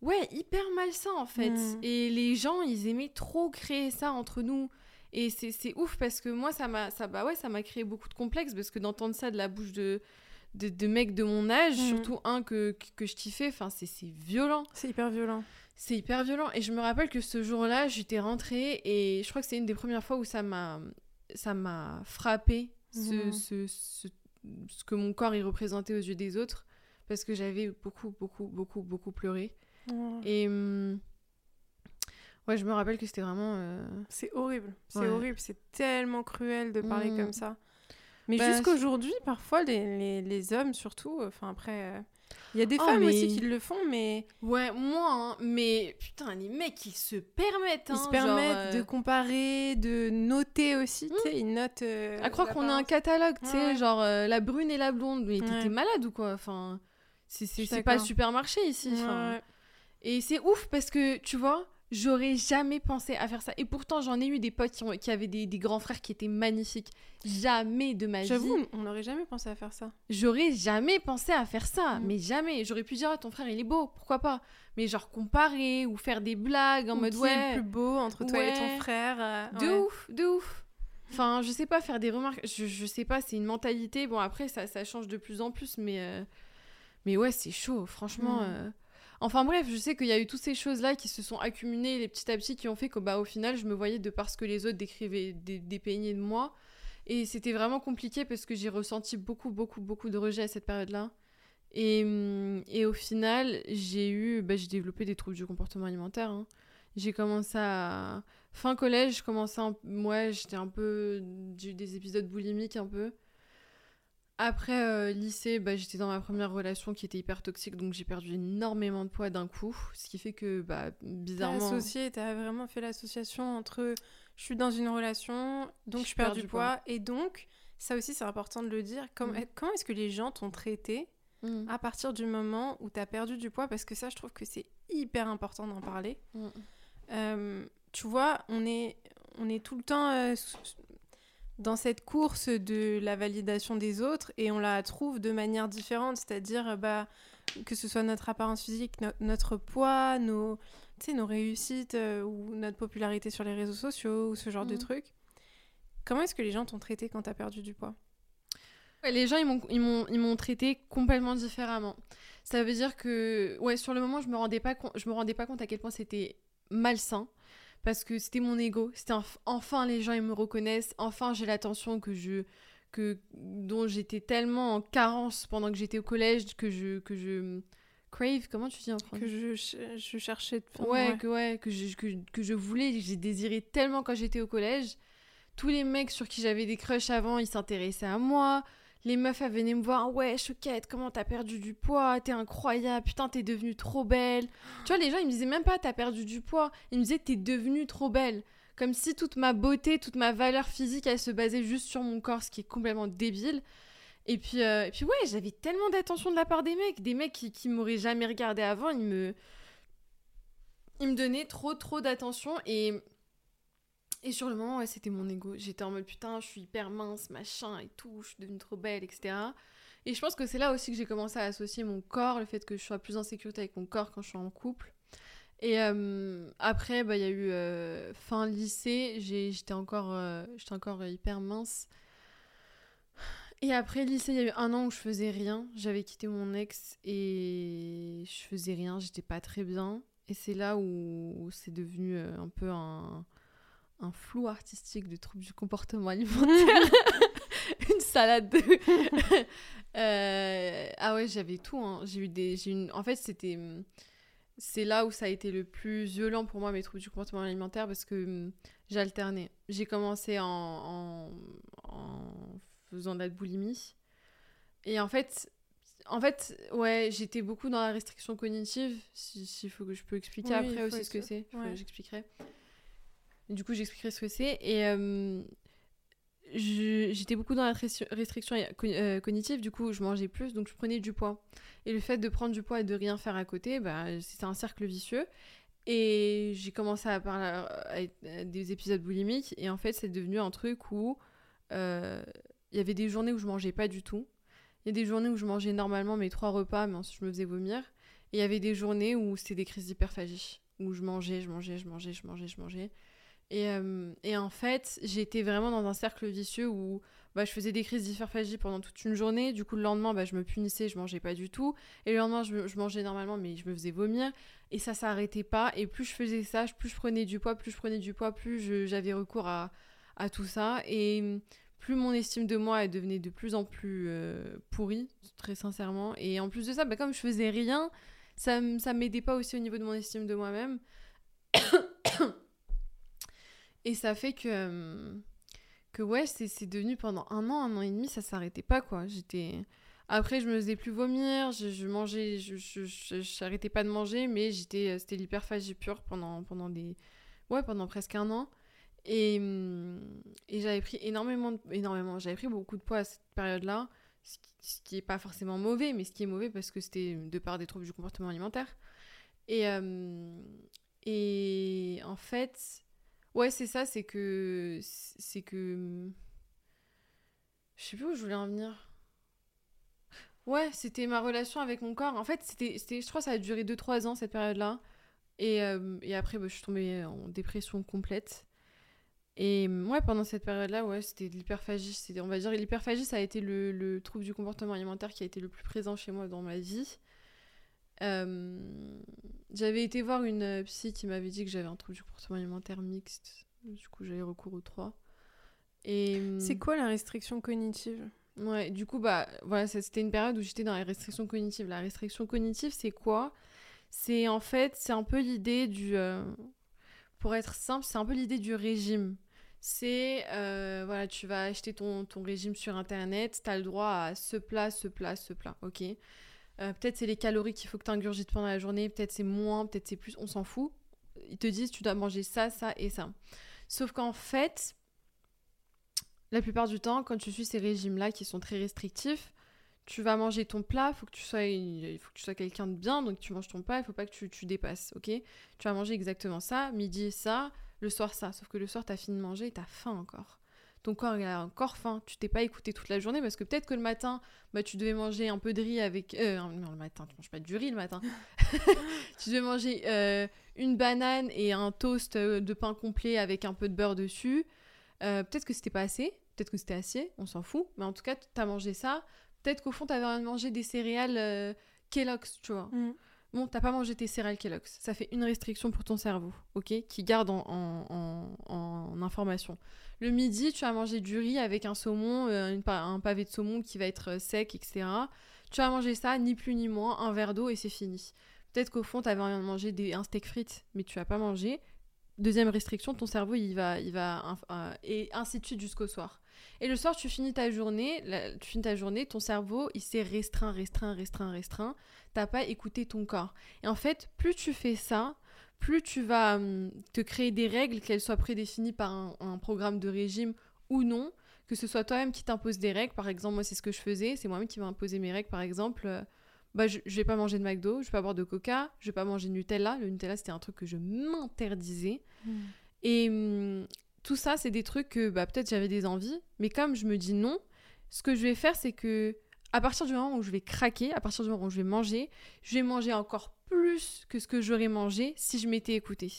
Ouais, hyper malsains, en fait. Mm. Et les gens, ils aimaient trop créer ça entre nous. Et c'est c'est ouf parce que moi, ça m'a ça, bah ouais, ça m'a créé beaucoup de complexes parce que d'entendre ça de la bouche de, de, de mecs de mon âge, Mm. surtout un que, que je kiffais, enfin, c'est violent. C'est hyper violent. C'est hyper violent. Et je me rappelle que ce jour-là, j'étais rentrée et je crois que c'est une des premières fois où ça m'a, ça m'a frappé ce, Mhm. ce, ce, ce que mon corps y représentait aux yeux des autres. Parce que j'avais beaucoup, beaucoup, beaucoup, beaucoup pleuré. Mm. Et hum, ouais, je me rappelle que c'était vraiment. euh, C'est horrible. C'est Ouais. horrible. C'est tellement cruel de parler Mm. comme ça. Mais Bah, jusqu'aujourd'hui, parfois, les, les, les hommes, surtout, enfin après, euh, il y a des Oh, femmes mais- aussi qui le font, mais Ouais, moi, hein, mais putain, les mecs, ils se permettent. ils hein, se genre, permettent euh, de comparer, de noter aussi, tu sais, ils notent... euh, À croire qu'on a un catalogue, tu sais, Ouais, ouais. genre euh, la brune et la blonde. Mais Ouais. t'es malade ou quoi Enfin, c'est pas le supermarché ici. Et c'est ouf parce que, tu vois, j'aurais jamais pensé à faire ça. Et pourtant, j'en ai eu des potes qui, ont- qui avaient des, des grands frères qui étaient magnifiques. Jamais de ma vie. J'avoue, on n'aurait jamais pensé à faire ça. J'aurais jamais pensé à faire ça. Mm. Mais jamais. J'aurais pu dire, ah, ton frère, il est beau. Pourquoi pas? Mais genre comparer ou faire des blagues en Ou mode, qui ouais. est le plus beau entre toi et ton frère euh, De ouais. ouf, de ouf. Enfin, je sais pas, faire des remarques, je, je sais pas, c'est une mentalité. Bon, après, ça, ça change de plus en plus, mais, euh, mais ouais, c'est chaud, franchement. Mm. euh. Enfin bref, je sais qu'il y a eu toutes ces choses-là qui se sont accumulées, les petit à petit, qui ont fait qu'au bah, au final, je me voyais de parce que les autres décrivaient, des, dépeignaient de moi. Et c'était vraiment compliqué parce que j'ai ressenti beaucoup, beaucoup, beaucoup de rejet à cette période-là. Et, hum, et au final, j'ai eu, bah, j'ai développé des troubles du comportement alimentaire. hein. J'ai commencé à, fin collège, je commençais un... j'étais un peu j'ai eu des épisodes boulimiques un peu. Après euh, lycée, bah, j'étais dans ma première relation qui était hyper toxique, donc j'ai perdu énormément de poids d'un coup, ce qui fait que bah T'as bizarrement associé, t'as vraiment fait l'association entre je suis dans une relation, donc je, perds du poids, et donc, ça aussi c'est important de le dire, comme, Mm. comment est-ce que les gens t'ont traité Mm, à partir du moment où t'as perdu du poids? Parce que ça, je trouve que c'est hyper important d'en parler. mm, Euh, tu vois, on est, on est tout le temps euh, dans cette course de la validation des autres et on la trouve de manière différente, c'est-à-dire euh, bah, que ce soit notre apparence physique, no- notre poids, nos, nos réussites euh, ou notre popularité sur les réseaux sociaux ou ce genre de Mhm. trucs. Comment est-ce que les gens t'ont traité quand t'as perdu du poids? Ouais, les gens, ils m'ont, traité complètement différemment. Ça veut dire que, ouais, sur le moment, je me rendais pas, compte, je me rendais pas compte à quel point c'était malsain. Parce que c'était mon ego. C'était enf- enfin les gens, ils me reconnaissent. Enfin, j'ai l'attention que je, que, dont j'étais tellement en carence pendant que j'étais au collège que je, que je crave. Comment tu dis en français? Que je, je cherchais... enfin, Ouais, que ouais, que je, que, que je voulais, j'ai désiré tellement quand j'étais au collège. Tous les mecs sur qui j'avais des crushs avant, ils s'intéressaient à moi. Les meufs, elles venaient me voir, ouais, Chouquette, comment t'as perdu du poids, t'es incroyable, putain, t'es devenue trop belle. Tu vois, les gens, ils me disaient même pas, t'as perdu du poids, ils me disaient, t'es devenue trop belle. Comme si toute ma beauté, toute ma valeur physique, elle se basait juste sur mon corps, ce qui est complètement débile. Et puis, euh, et puis ouais, j'avais tellement d'attention de la part des mecs, des mecs qui, qui m'auraient jamais regardé avant, ils me, ils me donnaient trop, trop d'attention et et sur le moment, ouais, c'était mon ego. J'étais en mode putain, je suis hyper mince, machin et tout, je suis devenue trop belle, etc. Et je pense que c'est là aussi que j'ai commencé à associer mon corps, le fait que je sois plus en sécurité avec mon corps quand je suis en couple. Et euh, après, bah, il y a eu euh, fin lycée, j'étais encore, euh, j'étais encore hyper mince. Et après lycée, il y a eu un an où je faisais rien. J'avais quitté mon ex et je faisais rien, j'étais pas très bien. Et c'est là où c'est devenu euh, un peu un, un flou artistique de troubles du comportement alimentaire. une salade de... Euh, ah ouais, j'avais tout. hein. J'ai eu des... j'ai une... En fait, c'était... C'est là où ça a été le plus violent pour moi, mes troubles du comportement alimentaire, parce que hum, j'alternais. J'ai commencé en, en, en faisant de la boulimie. Et en fait, en fait, ouais, j'étais beaucoup dans la restriction cognitive. S'il si faut que je peux expliquer Oui, après aussi ce que c'est, ouais. j'expliquerai. Du coup, j'expliquerai ce que c'est. Et euh, j'étais beaucoup dans la restri- restriction co- euh, cognitive, du coup, je mangeais plus, donc je prenais du poids. Et le fait de prendre du poids et de rien faire à côté, bah, c'était un cercle vicieux. Et j'ai commencé à parler des épisodes boulimiques, et en fait, c'est devenu un truc où euh, il y avait des journées où je mangeais pas du tout. Il y a des journées où je mangeais normalement mes trois repas, mais ensuite je me faisais vomir. Et il y avait des journées où c'était des crises d'hyperphagie, où je mangeais, je mangeais, je mangeais, je mangeais, je mangeais. Et, euh, et en fait, j'étais vraiment dans un cercle vicieux où bah, je faisais des crises d'hyperphagie pendant toute une journée. Du coup, le lendemain, bah, je me punissais, je mangeais pas du tout. Et le lendemain, je, mangeais normalement, mais je me faisais vomir. Et ça s'arrêtait pas. Et plus je faisais ça, plus je prenais du poids, plus je prenais du poids, plus j'avais recours à, tout ça. Et plus mon estime de moi, devenait de plus en plus euh, pourrie, très sincèrement. Et en plus de ça, bah, comme je faisais rien, ça, ça m'aidait pas aussi au niveau de mon estime de moi-même. Et ça fait que, euh, que ouais, c'est devenu pendant un an, un an et demi, ça s'arrêtait pas, quoi. J'étais. Après, je me faisais plus vomir, je, je mangeais, je, je, pas de manger, mais j'étais, c'était l'hyperphagie pure pendant, pendant des. Ouais, pendant presque un an. Et, et j'avais pris énormément, énormément, j'avais pris beaucoup de poids à cette période-là, ce qui, qui est pas forcément mauvais, mais ce qui est mauvais parce que c'était de part des troubles du comportement alimentaire. Et, et en fait, ouais, c'est ça, c'est que. C'est que. Je sais plus où je voulais en venir. Ouais, c'était ma relation avec mon corps. En fait, c'était, je crois que ça a duré 2-3 ans cette période-là. Et, et après, bah, je suis tombée en dépression complète. Et ouais, pendant cette période-là, ouais, c'était l'hyperphagie. On va dire l'hyperphagie, ça a été le, le, trouble du comportement alimentaire qui a été le plus présent chez moi dans ma vie. Euh, j'avais été voir une euh, psy qui m'avait dit que j'avais un trouble du comportement alimentaire mixte. Du coup, j'avais recours aux trois. Et euh, c'est quoi la restriction cognitive? Ouais, du coup, bah voilà, c'était une période où j'étais dans la restriction cognitive. La restriction cognitive, c'est quoi? C'est en fait, c'est un peu l'idée du. pour être simple, c'est un peu l'idée du régime. C'est, voilà, tu vas acheter ton, ton régime sur internet, tu as le droit à ce plat, ce plat, ce plat, ok? Euh, peut-être c'est les calories qu'il faut que tu ingurgites pendant la journée, peut-être c'est moins, peut-être c'est plus, on s'en fout. Ils te disent tu dois manger ça, ça et ça. Sauf qu'en fait, la plupart du temps, quand tu suis ces régimes-là qui sont très restrictifs, tu vas manger ton plat, il faut que tu sois, il faut que tu sois quelqu'un de bien, donc tu manges ton plat, il faut pas que tu, tu dépasses, ok? Tu vas manger exactement ça, midi ça, le soir ça. Sauf que le soir, tu as fini de manger et tu as faim encore ton corps a encore faim, tu t'es pas écouté toute la journée parce que peut-être que le matin, bah, tu devais manger un peu de riz avec... Euh, non, le matin, tu manges pas du riz le matin. tu devais manger euh, une banane et un toast euh, de pain complet avec un peu de beurre dessus. peut-être que c'était pas assez, peut-être que c'était assez, on s'en fout, mais en tout cas, tu as mangé ça. Peut-être qu'au fond, tu avais manger des céréales Kellogg's, tu vois. Mm. Bon, t'as pas mangé tes céréales Kellogg's. Ça fait une restriction pour ton cerveau, ok? Qui garde en, en, information. Le midi, tu vas manger du riz avec un saumon, euh, un pavé de saumon qui va être euh, sec, etc. Tu vas manger ça, ni plus ni moins, un verre d'eau et c'est fini. Peut-être qu'au fond, t'avais envie de manger des, un steak frites, mais tu vas pas manger. Deuxième restriction, ton cerveau, il va, il va, euh, et ainsi de suite jusqu'au soir. Et le soir, tu finis ta journée, tu finis ta journée, ton cerveau, il s'est restreint, restreint, restreint, restreint. T'as pas écouté ton corps. Et en fait, plus tu fais ça, plus tu vas hum, te créer des règles, qu'elles soient prédéfinies par un, programme de régime ou non, que ce soit toi-même qui t'impose des règles. Par exemple, moi, c'est ce que je faisais. C'est moi-même qui m'a imposé mes règles. Par exemple, euh, bah, je, je vais pas manger de McDo, je vais pas boire de Coca, je vais pas manger de Nutella. Le Nutella, c'était un truc que je m'interdisais. Mmh. Et hum, tout ça, c'est des trucs que bah, peut-être j'avais des envies, mais comme je me dis non, ce que je vais faire, c'est que à partir du moment où je vais craquer, à partir du moment où je vais manger, je vais manger encore plus que ce que j'aurais mangé si je m'étais écoutée.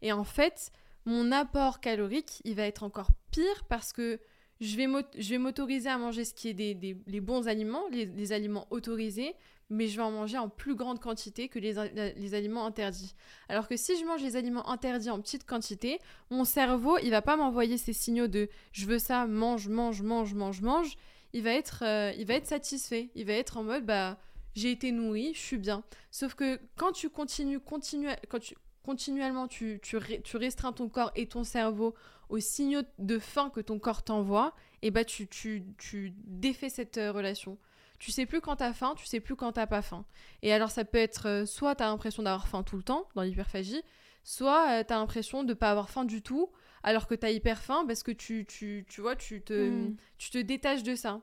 Et en fait, mon apport calorique, il va être encore pire parce que je vais m'autoriser à manger ce qui est des, des les bons aliments, les, les, aliments autorisés, mais je vais en manger en plus grande quantité que les, les, aliments interdits. Alors que si je mange les aliments interdits en petite quantité, mon cerveau, il va pas m'envoyer ces signaux de je veux ça, mange, mange, mange, mange, mange. Il va être, euh, il va être satisfait. Il va être en mode bah j'ai été nourri, je suis bien. Sauf que quand tu continues, quand tu continuellement tu, tu, tu, restreins ton corps et ton cerveau aux signaux de faim que ton corps t'envoie, et bah tu, tu, tu défais cette euh, relation tu sais plus quand t'as faim, tu sais plus quand t'as pas faim. Et alors ça peut être euh, soit t'as l'impression d'avoir faim tout le temps dans l'hyperphagie, soit euh, t'as l'impression de pas avoir faim du tout alors que t'as hyper faim parce que tu, tu, tu vois, tu te, hmm. tu te détaches de ça.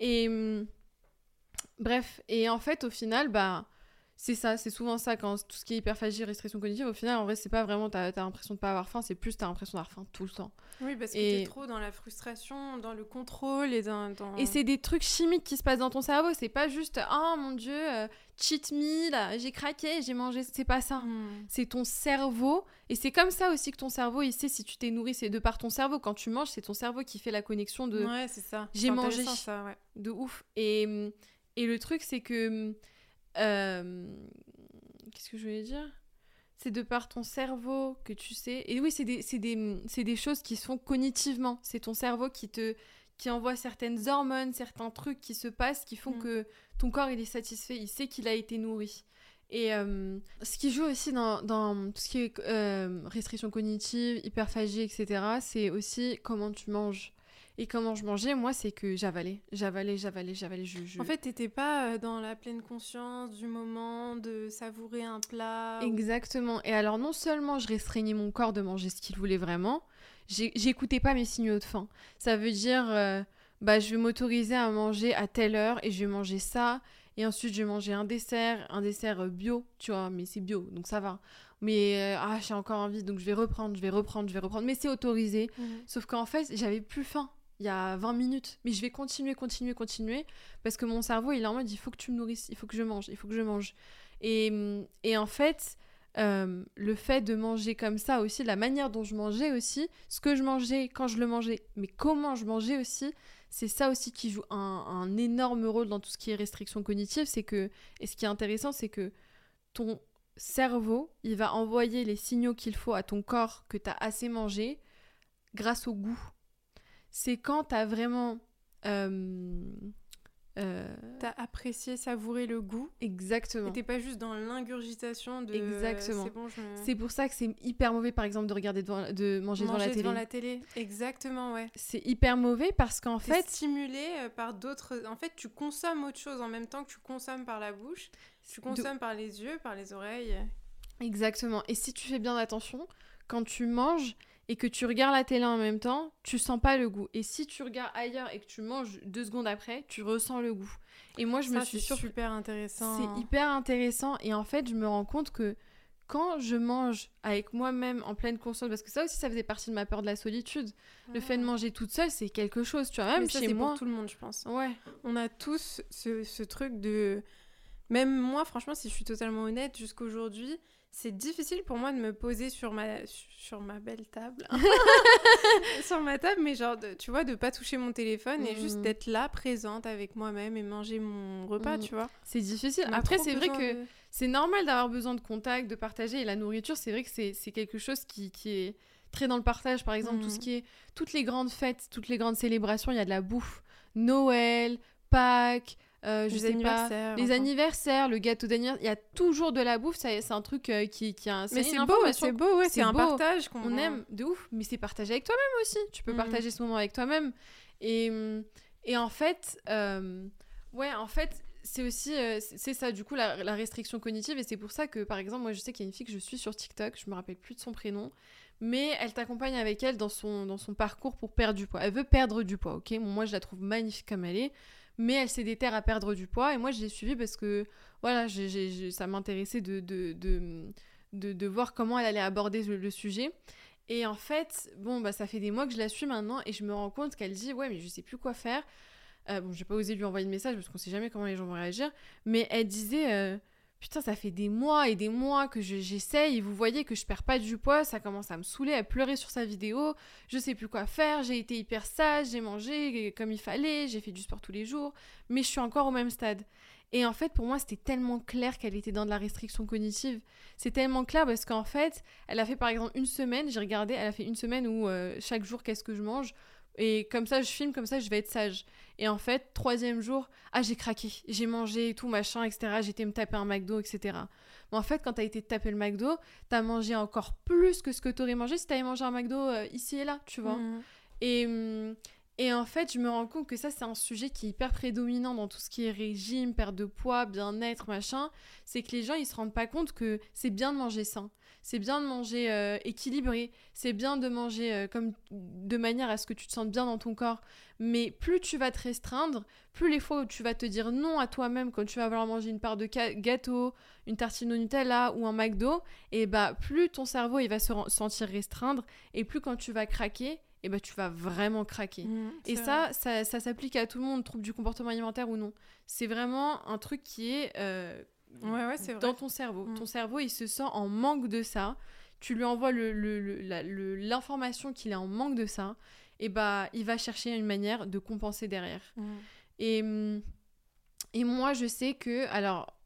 Et hum, bref, et en fait au final, bah c'est ça, c'est souvent ça quand tout ce qui est hyperphagie, restriction cognitive, au final, en vrai, c'est pas vraiment t'as as, l'impression de pas avoir faim, c'est plus t'as l'impression d'avoir faim tout le temps. Oui, parce que t'es trop dans la frustration, dans le contrôle et dans. Et c'est des trucs chimiques qui se passent dans ton cerveau, c'est pas juste oh mon dieu, euh, cheat meal, j'ai craqué, j'ai mangé, c'est pas ça. Hmm. C'est ton cerveau, et c'est comme ça aussi que ton cerveau, il sait si tu t'es nourri, c'est de par ton cerveau. Quand tu manges, c'est ton cerveau qui fait la connexion de. Ouais, c'est ça. J'ai mangé. Ça, ouais. De ouf. Et, et le truc, c'est que qu'est-ce que je voulais dire? C'est de par ton cerveau que tu sais. Et oui, c'est des, des, des, choses qui sont cognitivement. C'est ton cerveau qui te qui envoie certaines hormones, certains trucs qui se passent, qui font mm. que ton corps il est satisfait, il sait qu'il a été nourri. Et euh, ce qui joue aussi dans, dans tout ce qui est euh, restriction cognitive, hyperphagie, etc., c'est aussi comment tu manges. Et comment je mangeais, moi, c'est que j'avalais, j'avalais, j'avalais, j'avalais. Je, je... En fait, t'étais pas euh, dans la pleine conscience du moment de savourer un plat. ou- Exactement. Et alors, non seulement je restreignais mon corps de manger ce qu'il voulait vraiment, j'écoutais pas mes signaux de faim. Ça veut dire, euh, bah, je vais m'autoriser à manger à telle heure et je vais manger ça. Et ensuite, je vais manger un dessert, un dessert euh, bio, tu vois, mais c'est bio, donc ça va. Mais euh, ah, j'ai encore envie, donc je vais reprendre, je vais reprendre, je vais reprendre. Mais c'est autorisé. Mhm. Sauf qu'en fait, j'avais plus faim il y a 20 minutes. Mais je vais continuer, continuer, continuer. Parce que mon cerveau, il est en mode, il faut que tu me nourrisses, il faut que je mange, il faut que je mange. Et, et en fait, euh, le fait de manger comme ça aussi, la manière dont je mangeais aussi, ce que je mangeais quand je le mangeais, mais comment je mangeais aussi, c'est ça aussi qui joue un, énorme rôle dans tout ce qui est restriction cognitive. C'est que, et ce qui est intéressant, c'est que ton cerveau, il va envoyer les signaux qu'il faut à ton corps que tu as assez mangé grâce au goût. C'est quand tu as vraiment... euh, euh, T'as apprécié, savouré le goût. exactement. Et t'es pas juste dans l'ingurgitation de. Exactement. C'est bon, je pour ça que c'est hyper mauvais, par exemple, de regarder devant, de manger, devant la télé. télé. Exactement, ouais. C'est hyper mauvais parce qu'en En fait, fait, stimulé euh, par d'autres. En fait, tu consommes autre chose en même temps que tu consommes par la bouche. Tu consommes par les yeux, par les oreilles. exactement. Et si tu fais bien attention, quand tu manges et que tu regardes la télé en même temps, tu sens pas le goût. Et si tu regardes ailleurs et que tu manges deux secondes après, tu ressens le goût. Et moi, je me suis c'est surpris. super intéressant. C'est hyper intéressant et en fait, je me rends compte que quand je mange avec moi-même en pleine conscience, parce que ça aussi, ça faisait partie de ma peur de la solitude. Le fait de manger toute seule, c'est quelque chose, tu vois, même. Mais ça, chez c'est moi. pour tout le monde, je pense. Ouais. On a tous ce, ce truc de. Même moi, franchement, si je suis totalement honnête, jusqu'aujourd'hui, c'est difficile pour moi de me poser sur ma, sur ma belle table. sur ma table, mais genre, de- tu vois, de pas toucher mon téléphone et juste Mhm. d'être là, présente avec moi-même et manger mon repas, Mhm. tu vois. C'est difficile. Après, c'est vrai que de- c'est normal d'avoir besoin de contact, de partager. Et la nourriture, c'est vrai que c'est quelque chose qui, qui est très dans le partage. Par exemple, tout ce Mhm. qui est. Toutes les grandes fêtes, toutes les grandes célébrations, il y a de la bouffe. Noël, Pâques, euh, je les sais pas. anniversaires. Les enfin. anniversaires, le gâteau d'anniversaire, il y a toujours de la bouffe. C'est un truc euh, qui, qui a. Mais une c'est beau, c'est beau, ouais, c'est un beau. partage qu'on on aime de ouf, mais c'est partagé avec toi-même aussi. Tu peux Mhm. partager ce moment avec toi-même. Et, hum, et en fait, euh, ouais, en fait, c'est aussi, c'est ça, du coup, la, la restriction cognitive. Et c'est pour ça que, par exemple, moi, je sais qu'il y a une fille que je suis sur TikTok, je me rappelle plus de son prénom, mais elle t'accompagne avec elle dans son, dans son parcours pour perdre du poids. Elle veut perdre du poids, ok? Bon, Moi, je la trouve magnifique comme elle est, mais elle s'est déterre à perdre du poids. Et moi, je l'ai suivie parce que, voilà, ça m'intéressait de, de, de, de, voir comment elle allait aborder le, le sujet. Et en fait, bon, bah, ça fait des mois que je la suis maintenant et je me rends compte qu'elle dit Ouais, mais je sais plus quoi faire. Euh, bon, j'ai pas osé lui envoyer de message parce qu'on sait jamais comment les gens vont réagir. Mais elle disait euh, Putain, ça fait des mois et des mois que je- j'essaye et vous voyez que je perds pas du poids, ça commence à me saouler. Elle pleurait sur sa vidéo Je sais plus quoi faire, j'ai été hyper sage, j'ai mangé comme il fallait, j'ai fait du sport tous les jours, mais je suis encore au même stade. Et en fait, pour moi, c'était tellement clair qu'elle était dans de la restriction cognitive. C'est tellement clair parce qu'en fait, elle a fait par exemple une semaine, j'ai regardé, elle a fait une semaine où euh, chaque jour, qu'est-ce que je mange? Et comme ça, je filme, comme ça, je vais être sage. Et en fait, troisième jour, ah, j'ai craqué, j'ai mangé et tout, machin, etc. J'ai été me taper un McDo, etc. Mais en fait, quand t'as été te taper le McDo, t'as mangé encore plus que ce que t'aurais mangé si t'avais mangé un McDo euh, ici et là, tu vois. Mhm. Et, hum, et en fait, je me rends compte que ça, c'est un sujet qui est hyper prédominant dans tout ce qui est régime, perte de poids, bien-être, machin. C'est que les gens, ils se rendent pas compte que c'est bien de manger sain. C'est bien de manger euh, équilibré. C'est bien de manger euh, comme de manière à ce que tu te sentes bien dans ton corps. Mais plus tu vas te restreindre, plus les fois où tu vas te dire non à toi-même quand tu vas vouloir manger une part de gâteau, une tartine au Nutella ou un McDo, et bah plus ton cerveau il va se sentir restreindre et plus quand tu vas craquer, et bah tu vas vraiment craquer. Mhm, Et ça, ça, ça s'applique à tout le monde, trouble du comportement alimentaire ou non. C'est vraiment un truc qui est euh, Ouais, ouais, c'est vrai. dans ton cerveau. Mm. Ton cerveau, il se sent en manque de ça. Tu lui envoies le- le- le- l'information qu'il est en manque de ça. Et bah, il va chercher une manière de compenser derrière. Mhm. Et, hum, et moi, je sais que, alors,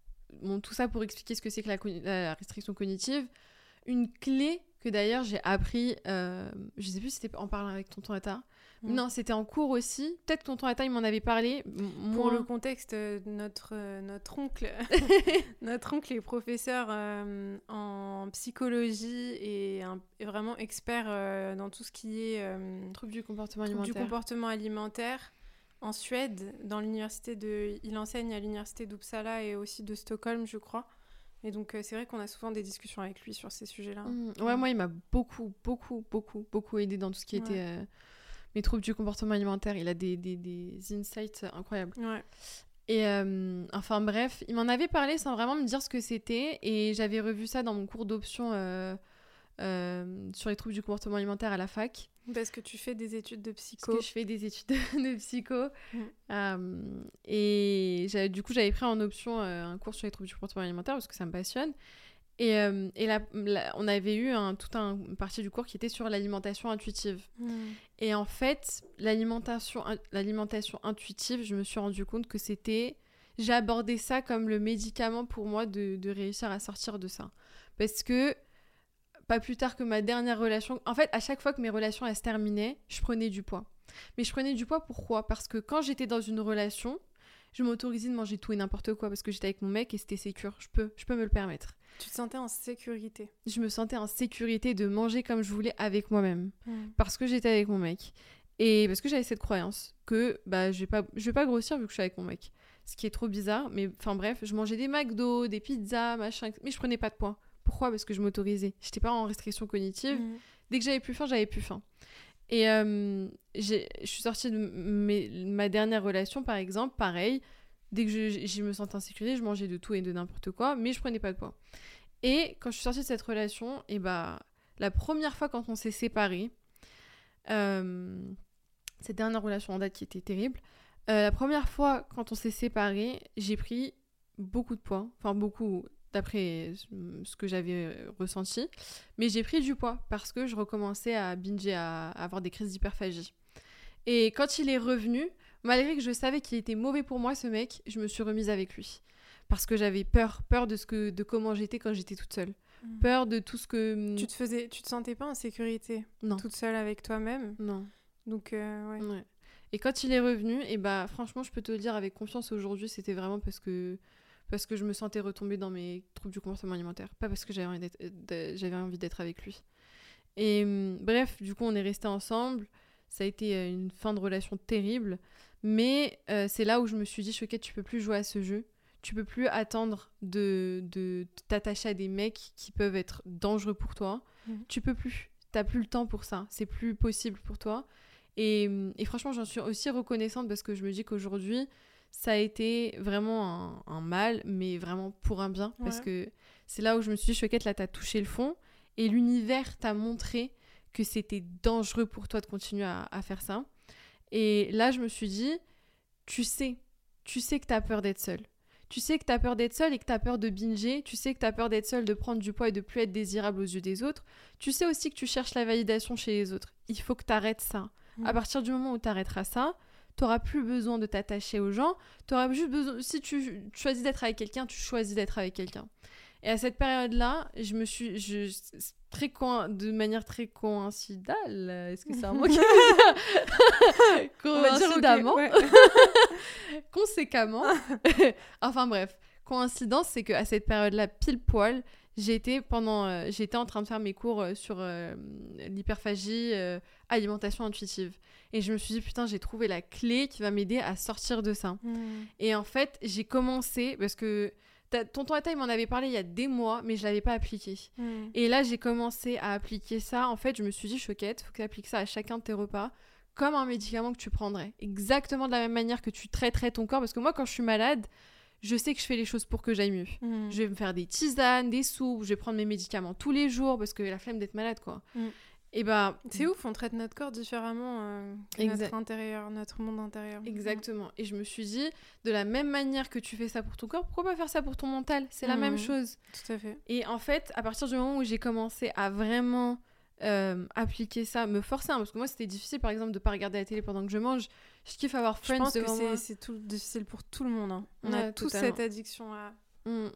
bon, tout ça pour expliquer ce que c'est que la restriction cognitive, une clé que d'ailleurs j'ai appris, euh, je sais plus si c'était en parlant avec tonton Atta. Mm. Non, c'était en cours aussi. Peut-être que tonton Atta, il m'en avait parlé. M- Pour le contexte, euh, notre, euh, notre oncle, notre oncle est professeur euh, en psychologie et, un- est vraiment expert euh, dans tout ce qui est Trouble du comportement trouble du alimentaire. comportement alimentaire. En Suède, dans l'université de, il enseigne à l'université d'Uppsala et aussi de Stockholm, je crois. Et donc euh, c'est vrai qu'on a souvent des discussions avec lui sur ces sujets-là. Mm. Ouais, moi, il m'a beaucoup, beaucoup, beaucoup, beaucoup aidé dans tout ce qui Ouais. était euh, mes troubles du comportement alimentaire. Il a des, des, des insights incroyables. Ouais. Et euh, enfin bref, il m'en avait parlé sans vraiment me dire ce que c'était. Et j'avais revu ça dans mon cours d'option euh, euh, sur les troubles du comportement alimentaire à la fac. Parce que tu fais des études de Parce psycho. que je fais des études de psycho. Mm. Euh, et du coup, j'avais pris en option euh, un cours sur les troubles du comportement alimentaire parce que ça me passionne. Et, euh, et là, là, on avait eu un, toute un- une partie du cours qui était sur l'alimentation intuitive. Mm. Et en fait, l'alimentation, l'alimentation intuitive, je me suis rendu compte que c'était. Abordé ça comme le médicament pour moi de, de réussir à sortir de ça. Parce que, pas plus tard que ma dernière relation. En fait, à chaque fois que mes relations elles se terminaient, je prenais du poids. Mais je prenais du poids pourquoi? Parce que quand j'étais dans une relation, je m'autorisais de manger tout et n'importe quoi parce que j'étais avec mon mec et c'était sécure. Je peux, je peux me le permettre. Tu te sentais en sécurité? Je me sentais en sécurité de manger comme je voulais avec moi-même Mm. parce que j'étais avec mon mec et parce que j'avais cette croyance que bah je vais pas je vais pas grossir vu que je suis avec mon mec ce qui est trop bizarre mais enfin bref je mangeais des McDo des pizzas machin mais je prenais pas de poids pourquoi parce que je m'autorisais j'étais pas en restriction cognitive Mm. dès que j'avais plus faim j'avais plus faim et euh, je suis sortie de mes- ma dernière relation par exemple pareil dès que je, je me sentais en sécurité je mangeais de tout et de n'importe quoi mais je prenais pas de poids et quand je suis sortie de cette relation et bah la première fois quand on s'est séparés euh, cette dernière relation en date qui était terrible. Euh, la première fois, quand on s'est séparés, j'ai pris beaucoup de poids. Enfin, beaucoup, d'après ce que j'avais euh, ressenti. Mais j'ai pris du poids parce que je recommençais à binger, à, avoir des crises d'hyperphagie. Et quand il est revenu, malgré que je savais qu'il était mauvais pour moi, ce mec, je me suis remise avec lui. Parce que j'avais peur, peur de, ce que, de comment j'étais quand j'étais toute seule. Mm. Peur de tout ce que... Tu te faisais, tu te sentais pas en sécurité Non. toute seule avec toi-même? Non. Donc euh, ouais. Ouais. Et quand il est revenu, et bah franchement, je peux te le dire avec confiance aujourd'hui, c'était vraiment parce que parce que je me sentais retomber dans mes troubles du comportement alimentaire, pas parce que j'avais envie d'être avec lui. Et hum, bref, du coup, on est restés ensemble. Ça a été euh, une fin de relation terrible, mais euh, c'est là où je me suis dit, Choquette, tu peux plus jouer à ce jeu. Tu peux plus attendre de, de t'attacher à des mecs qui peuvent être dangereux pour toi. Mhm. Tu peux plus. T'as plus le temps pour ça. C'est plus possible pour toi. Et, et franchement, j'en suis aussi reconnaissante parce que je me dis qu'aujourd'hui, ça a été vraiment un, un mal, mais vraiment pour un bien. Parce que c'est là où je me suis dit, Choquette, là, t'as touché le fond. Et l'univers t'a montré que c'était dangereux pour toi de continuer à, à faire ça. Et là, je me suis dit, tu sais, tu sais que t'as peur d'être seule. Tu sais que t'as peur d'être seule et que t'as peur de binger. Tu sais que t'as peur d'être seule, de prendre du poids et de plus être désirable aux yeux des autres. Tu sais aussi que tu cherches la validation chez les autres. Il faut que t'arrêtes ça. À partir du moment où t'arrêteras ça, t'auras plus besoin de t'attacher aux gens. T'auras juste besoin. Si tu choisis d'être avec quelqu'un, tu choisis d'être avec quelqu'un. Et à cette période-là, je me suis, je, très coin, de manière très coïncidale. Est-ce que c'est un mot qui Coïncidemment, ouais. conséquemment. enfin bref, coïncidence, c'est qu'à cette période-là, pile poil, j'étais pendant, euh, j'étais en train de faire mes cours euh, sur euh, l'hyperphagie, euh, alimentation intuitive, et je me suis dit putain, j'ai trouvé la clé qui va m'aider à sortir de ça. Mm. Et en fait, j'ai commencé parce que tonton Atta il m'en avait parlé il y a des mois, mais je l'avais pas appliqué. Mm. Et là, j'ai commencé à appliquer ça. En fait, je me suis dit, Choquette, faut que tu appliques ça à chacun de tes repas comme un médicament que tu prendrais. Exactement de la même manière que tu traiterais ton corps. Parce que moi, quand je suis malade, je sais que je fais les choses pour que j'aille mieux. Mm. Je vais me faire des tisanes, des soupes, je vais prendre mes médicaments tous les jours parce que la flemme d'être malade, quoi. Mm. Et bah. C'est ouf, on traite notre corps différemment euh, que notre intérieur, notre monde intérieur. Exactement. Et je me suis dit, de la même manière que tu fais ça pour ton corps, pourquoi pas faire ça pour ton mental? C'est la même chose. Mm. Tout à fait. Et en fait, à partir du moment où j'ai commencé à vraiment euh, appliquer ça, me forcer, hein, parce que moi c'était difficile par exemple de pas regarder la télé pendant que je mange. Je kiffe avoir Je Friends pense que devant c'est- tout difficile pour tout le monde. hein. On Ouais, a tous cette addiction à. Mm.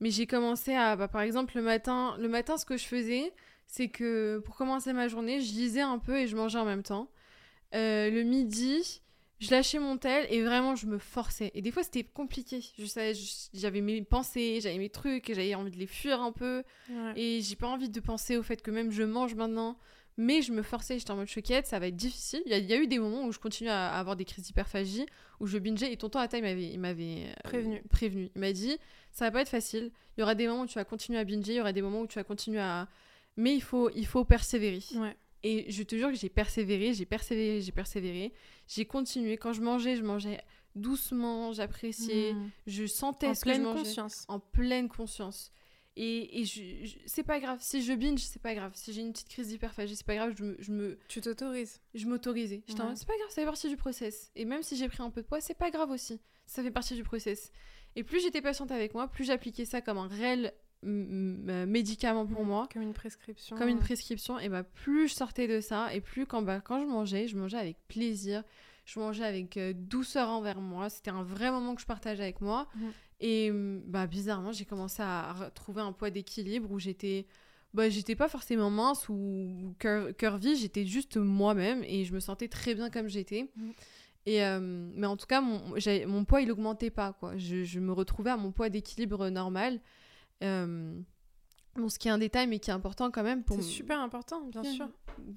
Mais j'ai commencé à, bah, par exemple, le matin, le matin, ce que je faisais, c'est que pour commencer ma journée, je lisais un peu et je mangeais en même temps. Euh, le midi, je lâchais mon tel et vraiment je me forçais. Et des fois c'était compliqué. Je savais, j'avais mes pensées, j'avais mes trucs, et j'avais envie de les fuir un peu. Et j'ai pas envie de penser au fait que même je mange maintenant. Mais je me forçais, j'étais en mode choquette, ça va être difficile. Il y, a, eu des moments où je continuais à, avoir des crises d'hyperphagie, où je bingeais, et tonton Atta, il m'avait euh, prévenu. prévenu. Il m'a dit, ça va pas être facile. Il y aura des moments où tu vas continuer à binger, il y aura des moments où tu vas continuer à... Mais il faut, il faut persévérer. Et je te jure que j'ai persévéré, j'ai persévéré, j'ai persévéré. J'ai continué. Quand je mangeais, je mangeais doucement, j'appréciais, hmm. je sentais ce que je mangeais. conscience. En pleine conscience. Et, et je, c'est pas grave. Si je binge, c'est pas grave. Si j'ai une petite crise d'hyperphagie, c'est pas grave. Je me, je me... Tu t'autorises. Je m'autorisais. c'est pas grave, ça fait partie du process. Et même si j'ai pris un peu de poids, c'est pas grave aussi. Ça fait partie du process. Et plus j'étais patiente avec moi, plus j'appliquais ça comme un réel médicament pour moi. Comme une prescription. Comme une prescription. Et bah, plus je sortais de ça, et plus quand, bah, quand je mangeais, je mangeais avec plaisir. Je mangeais avec euh, douceur envers moi. C'était un vrai moment que je partageais avec moi. Mhm. Et bah, bizarrement, j'ai commencé à trouver un poids d'équilibre où j'étais. Bah, j'étais pas forcément mince ou curvy, j'étais juste moi-même et je me sentais très bien comme j'étais. Et euh, mais en tout cas, mon, mon poids, il augmentait pas. Quoi. Je, je me retrouvais à mon poids d'équilibre normal. Euh, bon, ce qui est un détail, mais qui est important quand même. pour C'est super important, bien sûr.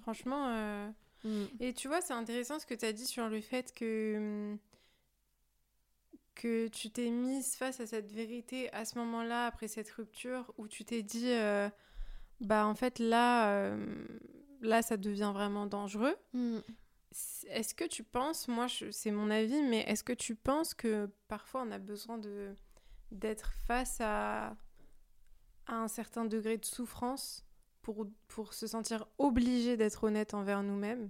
Franchement. Euh, mm. Et tu vois, c'est intéressant ce que tu as dit sur le fait que que tu t'es mise face à cette vérité à ce moment-là, après cette rupture, où tu t'es dit, euh, bah en fait là, là ça devient vraiment dangereux. Mm. Est-ce que tu penses, moi c'est mon avis, mais est-ce que tu penses que parfois on a besoin de d'être face à à un certain degré de souffrance pour, pour se sentir obligé d'être honnête envers nous-mêmes?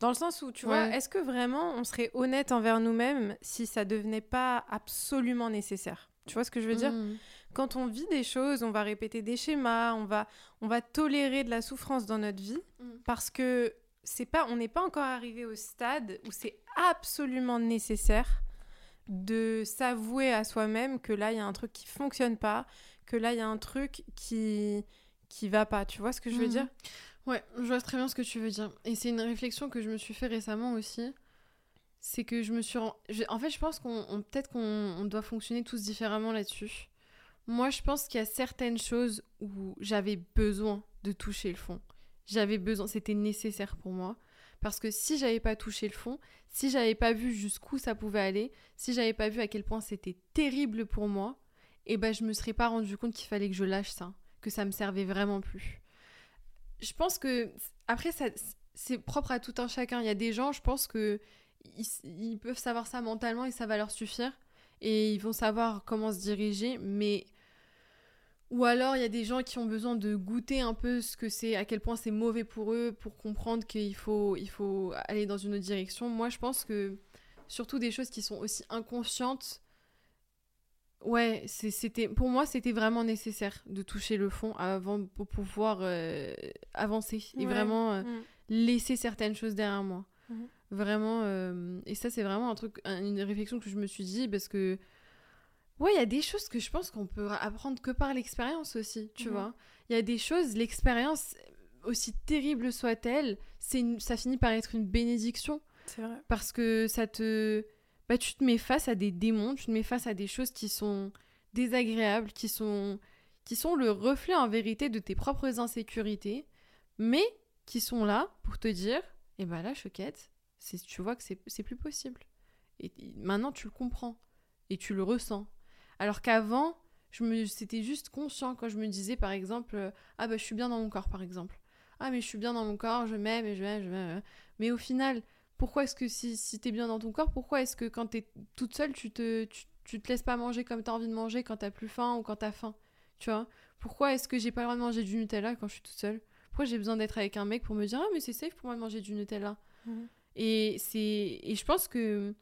Dans le sens où, tu vois, est-ce que vraiment on serait honnête envers nous-mêmes si ça devenait pas absolument nécessaire? Tu vois ce que je veux dire? Mmh. Quand on vit des choses, on va répéter des schémas, on va, on va tolérer de la souffrance dans notre vie mmh. parce que c'est pas, on n'est pas encore arrivé au stade où c'est absolument nécessaire de s'avouer à soi-même que là il y a un truc qui fonctionne pas, que là, il y a un truc qui qui va pas. Tu vois ce que je veux mhm. dire? Ouais, je vois très bien ce que tu veux dire. Et c'est une réflexion que je me suis fait récemment aussi. C'est que je me suis... En fait, je pense qu'on peut-être qu'on doit fonctionner tous différemment là-dessus. Moi, je pense qu'il y a certaines choses où j'avais besoin de toucher le fond. J'avais besoin, c'était nécessaire pour moi. Parce que si j'avais pas touché le fond, si j'avais pas vu jusqu'où ça pouvait aller, si j'avais pas vu à quel point c'était terrible pour moi, et ben je me serais pas rendu compte qu'il fallait que je lâche ça, que ça me servait vraiment plus. Je pense que après c'est propre à tout un chacun. Il y a des gens, je pense que ils, peuvent savoir ça mentalement et ça va leur suffire et ils vont savoir comment se diriger, mais ou alors il y a des gens qui ont besoin de goûter un peu ce que c'est, à quel point c'est mauvais pour eux, pour comprendre qu'il faut, il faut aller dans une autre direction. Moi, je pense que surtout des choses qui sont aussi inconscientes, Ouais, c'était pour moi c'était vraiment nécessaire de toucher le fond avant pour pouvoir euh, avancer et vraiment euh, mm. laisser certaines choses derrière moi. Mm-hmm. Vraiment euh, et ça c'est vraiment un truc une réflexion que je me suis dit parce que ouais, il y a des choses que je pense qu'on peut apprendre que par l'expérience aussi, tu mm-hmm. vois. Il y a des choses l'expérience aussi terrible soit-elle, c'est ça finit par être une bénédiction. C'est vrai. Parce que ça te bah, tu te mets face à des démons, tu te mets face à des choses qui sont désagréables, qui sont, qui sont le reflet en vérité de tes propres insécurités, mais qui sont là pour te dire, et eh ben là, choquette, tu vois que c'est plus possible. Et maintenant, tu le comprends et tu le ressens. Alors qu'avant, je c'était juste conscient quand je me disais par exemple ah bah je suis bien dans mon corps par exemple. Ah mais je suis bien dans mon corps, je m'aime je m'aime, je m'aime. Mais au final, pourquoi est-ce que si, si t'es bien dans ton corps, pourquoi est-ce que quand t'es toute seule, tu te, tu, te laisses pas manger comme t'as envie de manger quand t'as plus faim ou quand t'as faim Tu vois? Pourquoi est-ce que j'ai pas le droit de manger du Nutella quand je suis toute seule? Pourquoi j'ai besoin d'être avec un mec pour me dire Ah, mais c'est safe pour moi de manger du Nutella? Mhm. Et c'est. Et je pense que.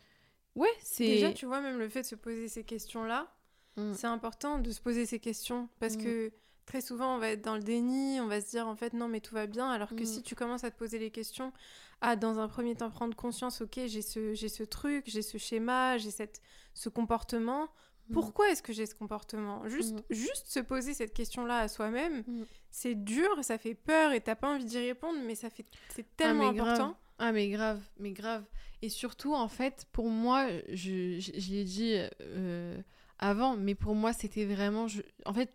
Ouais, c'est. Déjà, tu vois, même le fait de se poser ces questions-là, mm. c'est important de se poser ces questions parce mm. que très souvent on va être dans le déni, on va se dire en fait non mais tout va bien alors que mm. si tu commences à te poser les questions à dans un premier temps prendre conscience ok j'ai ce j'ai ce truc, j'ai ce schéma, j'ai cette ce comportement Mm. Pourquoi est-ce que j'ai ce comportement? Juste, mm. juste se poser cette question-là à soi-même, mm. c'est dur, ça fait peur et t'as pas envie d'y répondre, mais ça fait c'est ah, tellement important. Ah mais grave, mais grave. Et surtout, en fait, pour moi, je, je, l'ai dit euh, avant, mais pour moi, c'était vraiment... Je, en fait,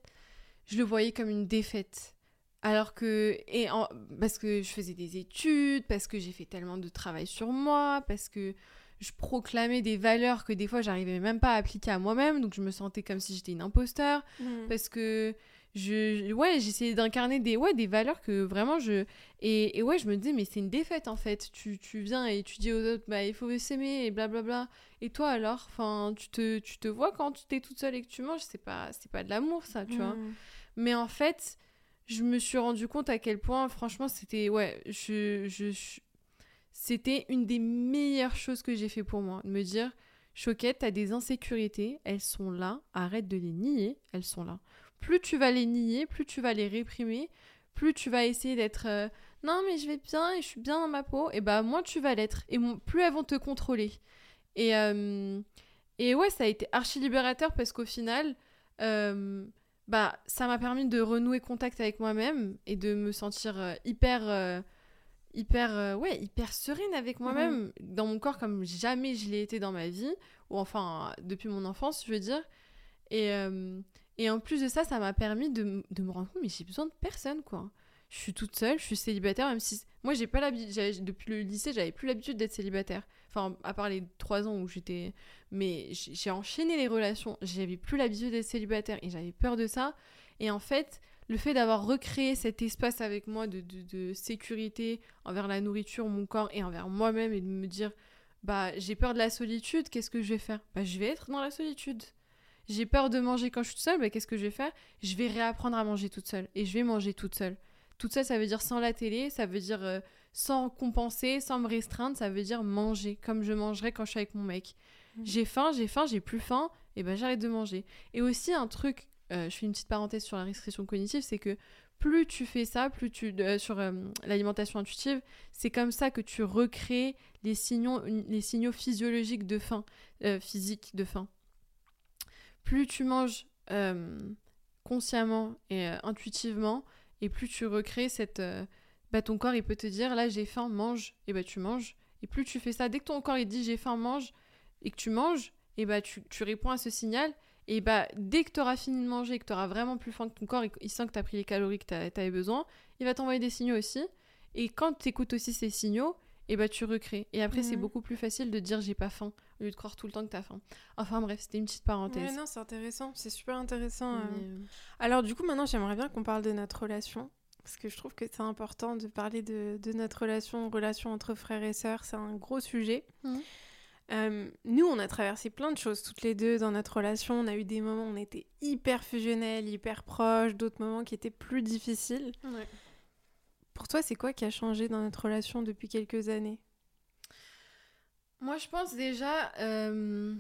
je le voyais comme une défaite. Alors que... Et parce que je faisais des études, parce que j'ai fait tellement de travail sur moi, parce que je proclamais des valeurs que des fois j'arrivais même pas à appliquer à moi-même, donc je me sentais comme si j'étais une imposteur, mmh. parce que je, ouais, j'essayais d'incarner des, ouais, des valeurs que vraiment je... Et, et ouais, je me disais, mais c'est une défaite en fait, tu, tu, viens et tu dis aux autres, bah il faut s'aimer et blablabla, et toi alors, enfin, tu te, tu te vois quand tu es toute seule et que tu manges, c'est pas, c'est pas de l'amour ça, tu vois. Mmh. Mais en fait, je me suis rendu compte à quel point, franchement, c'était, ouais, je, c'était une des meilleures choses que j'ai fait pour moi. De me dire, Choquette, t'as des insécurités, elles sont là, arrête de les nier, elles sont là. Plus tu vas les nier, plus tu vas les réprimer, plus tu vas essayer d'être euh, non mais je vais bien et je suis bien dans ma peau, et bah moins tu vas l'être, et plus elles vont te contrôler. Et, euh, et ouais, ça a été archi libérateur parce qu'au final, euh, bah ça m'a permis de renouer contact avec moi-même et de me sentir hyper hyper euh, ouais hyper sereine avec mhm. moi-même. Dans mon corps comme jamais je l'ai été dans ma vie ou enfin depuis mon enfance je veux dire. Et, euh, et en plus de ça ça m'a permis de, de, me rendre compte mais j'ai besoin de personne quoi. Je suis toute seule je suis célibataire même si moi j'ai pas l'habitude depuis le lycée j'avais plus l'habitude d'être célibataire enfin à part les trois ans où j'étais mais j'ai enchaîné les relations j'avais plus l'habitude d'être célibataire et j'avais peur de ça et en fait le fait d'avoir recréé cet espace avec moi de, sécurité envers la nourriture, mon corps et envers moi-même et de me dire bah j'ai peur de la solitude, qu'est-ce que je vais faire? Bah je vais être dans la solitude. J'ai peur de manger quand je suis toute seule, bah qu'est-ce que je vais faire? Je vais réapprendre à manger toute seule et je vais manger toute seule. Toute seule, ça veut dire sans la télé, ça veut dire euh, sans compenser, sans me restreindre, ça veut dire manger comme je mangerais quand je suis avec mon mec. Mmh. J'ai faim, j'ai faim, j'ai plus faim, et ben j'arrête de manger. Et aussi un truc euh, je fais une petite parenthèse sur la restriction cognitive, c'est que plus tu fais ça, plus tu euh, sur euh, l'alimentation intuitive, c'est comme ça que tu recrées les signaux, les signaux physiologiques de faim, physique de faim. Plus tu manges consciemment et intuitivement, et plus tu recrées cette, bah, ton corps il peut te dire là j'ai faim, mange, et bah tu manges. Et plus tu fais ça, dès que ton corps il dit j'ai faim, mange, et que tu manges, et bah tu, tu réponds à ce signal, et bah, dès que tu auras fini de manger, que tu auras vraiment plus faim que ton corps, il sent que tu as pris les calories que tu avais besoin, il va t'envoyer des signaux aussi. Et quand tu écoutes aussi ces signaux, et bah tu recrées. Et après, c'est beaucoup plus facile de dire j'ai pas faim, au lieu de croire tout le temps que tu as faim. Enfin bref, c'était une petite parenthèse. non, c'est intéressant, c'est super intéressant. Euh. Euh. Alors du coup, maintenant, j'aimerais bien qu'on parle de notre relation. Parce que je trouve que c'est important de parler de, de, notre relation, relation entre frères et sœurs. C'est un gros sujet. Mhm. Euh, nous, on a traversé plein de choses toutes les deux dans notre relation. On a eu des moments où on était hyper fusionnels, hyper proches, d'autres moments qui étaient plus difficiles. Pour toi, c'est quoi qui a changé dans notre relation depuis quelques années? Moi, je pense déjà euh,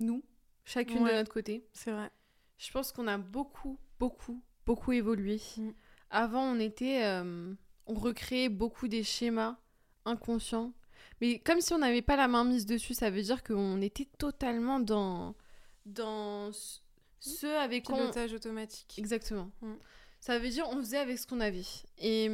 nous, chacune de notre côté. C'est vrai. Je pense qu'on a beaucoup, beaucoup, beaucoup évolué. Mm. Avant, on était, euh, on recréait beaucoup des schémas inconscients mais comme si on n'avait pas la main mise dessus, ça veut dire qu'on était totalement dans, dans ce avec. Pilotage automatique. Exactement. Mm. Ça veut dire on faisait avec ce qu'on avait. Et,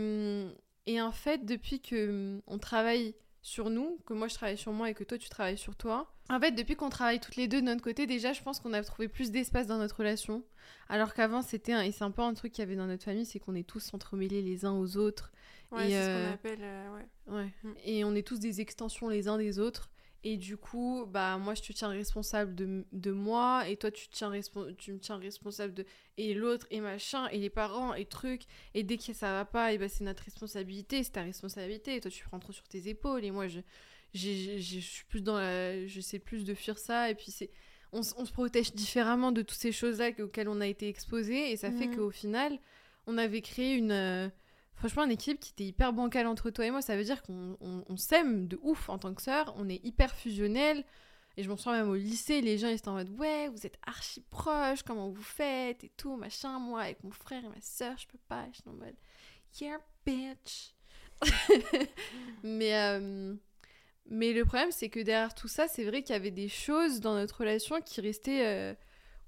et en fait, depuis que on travaille sur nous, que moi je travaille sur moi et que toi tu travailles sur toi, en fait, depuis qu'on travaille toutes les deux de notre côté, déjà, je pense qu'on a trouvé plus d'espace dans notre relation. Alors qu'avant, c'était un... Et c'est un peu un truc qu'il y avait dans notre famille, c'est qu'on est tous entremêlés les uns aux autres. Ouais, c'est ce qu'on euh, appelle. Euh, ouais. ouais. Mm. Et on est tous des extensions les uns des autres. Et du coup, bah moi je te tiens responsable de, de moi et toi tu, tiens tu me tiens responsable de et l'autre et machin et les parents et trucs et dès que ça va pas et bah c'est notre responsabilité, c'est ta responsabilité et toi tu prends trop sur tes épaules et moi je je suis plus dans la, je sais plus de fuir ça et puis c'est on, on, se protège différemment de toutes ces choses là auxquelles on a été exposé et ça fait mm. qu'au final on avait créé une euh, franchement, une équipe qui était hyper bancale entre toi et moi. Ça veut dire qu'on on, s'aime de ouf en tant que sœurs. On est hyper fusionnels. Et je m'en souviens même au lycée, les gens ils étaient en mode Ouais, vous êtes archi proches, comment vous faites et tout, machin. Moi, avec mon frère et ma sœur, je peux pas. Je suis en mode Yeah, bitch. mais, euh, Mais le problème, c'est que derrière tout ça, c'est vrai qu'il y avait des choses dans notre relation qui restaient euh,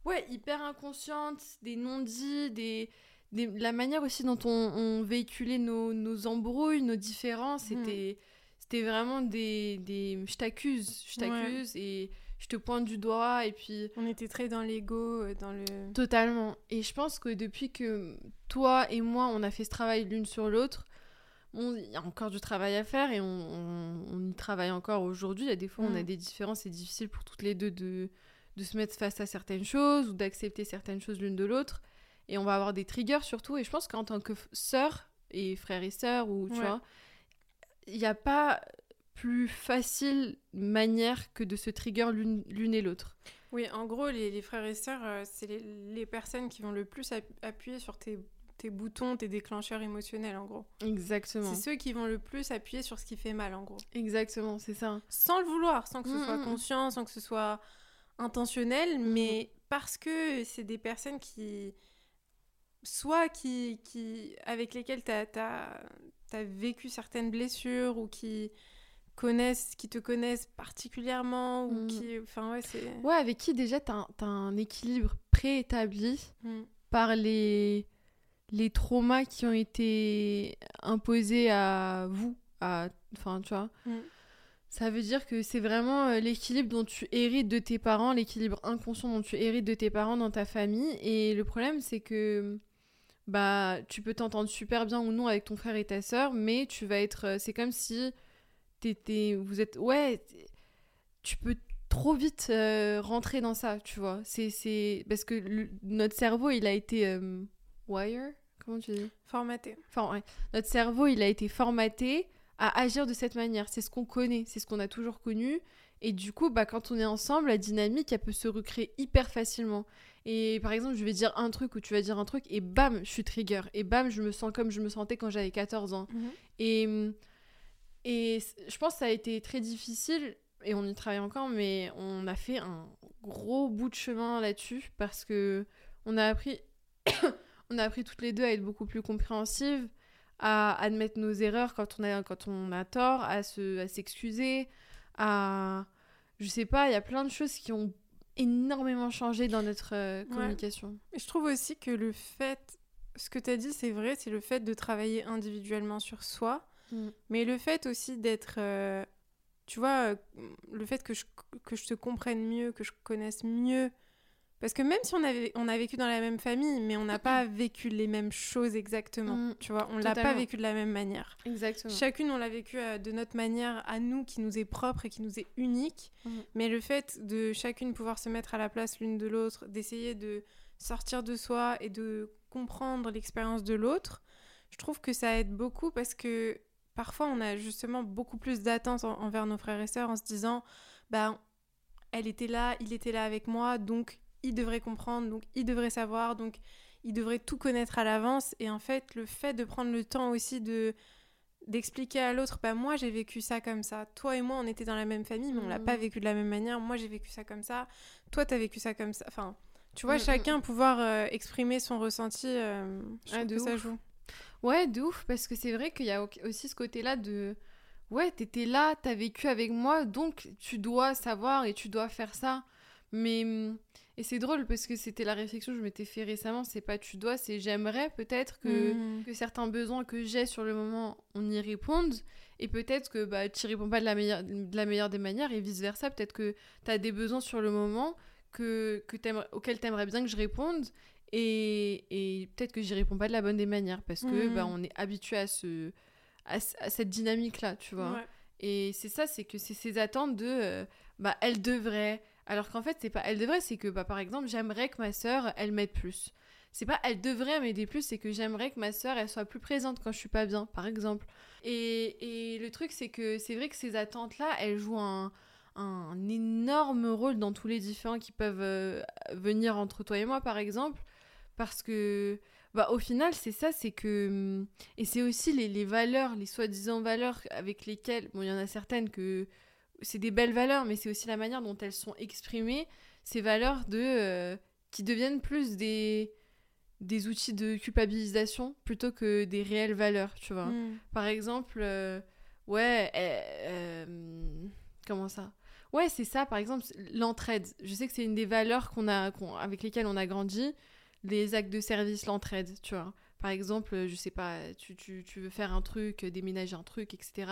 ouais, hyper inconscientes, des non-dits, des, des- la manière aussi dont on, on véhiculait nos, nos embrouilles, nos différences. Mhm. C'était c'était vraiment des, des je t'accuse, je Ouais. t'accuse et je te pointe du doigt. Et puis On était très dans l'ego, euh, dans le. Totalement. Et je pense que depuis que toi et moi, on a fait ce travail l'une sur l'autre, il y a encore du travail à faire et on, on- on y travaille encore aujourd'hui. Il y a des fois, on a Mm. des différences, c'est difficile pour toutes les deux de, de se mettre face à certaines choses ou d'accepter certaines choses l'une de l'autre. Et on va avoir des triggers surtout. Et je pense qu'en tant que sœur et frère et sœur, ou tu Ouais. vois, il n'y a pas plus facile manière que de se trigger l'une et l'autre. Oui, en gros, les, les frères et sœurs, euh, c'est les, les personnes qui vont le plus app- appuyer sur tes, tes boutons, tes déclencheurs émotionnels, en gros. Exactement. C'est ceux qui vont le plus appuyer sur ce qui fait mal, en gros. Exactement, c'est ça. Sans le vouloir, sans que ce Mm, soit mm, mm. conscient, sans que ce soit intentionnel, mais parce que c'est des personnes qui. soit qui. qui avec lesquelles tu as, vécu certaines blessures ou qui connaissent qui te connaissent particulièrement ou Mm. qui enfin ouais c'est Ouais, avec qui déjà t'as un, t'as un équilibre préétabli Mm. par les, les traumas qui ont été imposés à vous. à- Enfin, tu vois. Mm. Ça veut dire que c'est vraiment euh, l'équilibre dont tu hérites de tes parents, l'équilibre inconscient dont tu hérites de tes parents dans ta famille. Et le problème, c'est que bah tu peux t'entendre super bien ou non avec ton frère et ta sœur, mais tu vas être. euh, C'est comme si t'étais. Vous êtes. Ouais, tu peux trop vite euh, rentrer dans ça, tu vois. C'est, c'est... Parce que le- notre cerveau, il a été... euh, wire Comment tu dis? Formaté Enfin, ouais. Notre cerveau, il a été formaté à agir de cette manière. C'est ce qu'on connaît, c'est ce qu'on a toujours connu. Et du coup, bah, quand on est ensemble, la dynamique, elle peut se recréer hyper facilement. Et par exemple, je vais dire un truc ou tu vas dire un truc, et bam, je suis trigger. Et bam, je me sens comme je me sentais quand j'avais 14 ans. Et, et c- je pense que ça a été très difficile, et on y travaille encore, mais on a fait un gros bout de chemin là-dessus parce que on a appris, on a appris toutes les deux à être beaucoup plus compréhensives, à admettre nos erreurs quand on a, quand on a tort, à se, à s'excuser, à, je sais pas, il y a plein de choses qui ont énormément changé dans notre euh, communication. Et je trouve aussi que le fait, ce que tu as dit, c'est vrai, c'est le fait de travailler individuellement sur soi, Mm. mais le fait aussi d'être, euh, tu vois, euh, le fait que je, que je te comprenne mieux, que je connaisse mieux. Parce que même si on, avait, on a vécu dans la même famille, mais on n'a pas vécu les mêmes choses exactement. Mm. Tu vois, on l'a pas vécu de la même manière. Exactement. Chacune, on l'a vécu euh, de notre manière à nous, qui nous est propre et qui nous est unique. Mm. Mais le fait de chacune pouvoir se mettre à la place l'une de l'autre, d'essayer de sortir de soi et de comprendre l'expérience de l'autre, je trouve que ça aide beaucoup parce que parfois on a justement beaucoup plus d'attentes en- envers nos frères et sœurs en se disant, bah, elle était là, il était là avec moi, donc il devrait comprendre, donc il devrait savoir, donc il devrait tout connaître à l'avance. Et en fait, le fait de prendre le temps aussi de d'expliquer à l'autre, bah moi j'ai vécu ça comme ça. Toi et moi on était dans la même famille, mais on l'a Mhm. pas vécu de la même manière. Moi j'ai vécu ça comme ça. Toi t'as vécu ça comme ça. Enfin, tu vois, Mhm, chacun pouvoir euh, exprimer son ressenti, euh, Ah, de ouf. joue. Ouais, de ouf, parce que c'est vrai qu'il y a au- aussi ce côté-là de... Ouais, t'étais là, t'as vécu avec moi, donc tu dois savoir et tu dois faire ça. Mais... Et c'est drôle parce que c'était la réflexion que je m'étais fait récemment, c'est pas tu dois, c'est j'aimerais peut-être que, Mhm. que certains besoins que j'ai sur le moment, on y réponde. Et peut-être que bah, tu réponds pas de la, meilleure, de la meilleure des manières et vice-versa. Peut-être que t'as des besoins sur le moment que, que auxquels t'aimerais bien que je réponde. Et, et peut-être que j'y réponds pas de la bonne des manières parce que bah, on est habitué à, ce, à, ce- à cette dynamique-là, tu vois. Ouais. Et c'est ça, c'est que c'est ces attentes de euh, bah elle devrait. Alors qu'en fait, c'est pas elle devrait, c'est que bah par exemple, j'aimerais que ma sœur, elle m'aide plus. C'est pas elle devrait m'aider plus, c'est que j'aimerais que ma sœur, elle soit plus présente quand je suis pas bien, par exemple. Et, et le truc, c'est que c'est vrai que ces attentes-là, elles jouent un, un énorme rôle dans tous les différents qui peuvent euh, venir entre toi et moi, par exemple. Parce que, bah, au final, c'est ça, c'est que. hum, Et c'est aussi les, les valeurs, les soi-disant valeurs avec lesquelles. Bon, il y en a certaines que. C'est des belles valeurs, mais c'est aussi la manière dont elles sont exprimées. Ces valeurs de. euh, qui deviennent plus des. des outils de culpabilisation plutôt que des réelles valeurs, tu vois. Mhm. Par exemple, euh, ouais, euh, Comment ça? Ouais, c'est ça, par exemple, l'entraide. Je sais que c'est une des valeurs qu'on a, avec lesquelles on a grandi, les actes de service, l'entraide, tu vois. Par exemple, je sais pas, tu, tu, tu, veux faire un truc, déménager un truc, etc.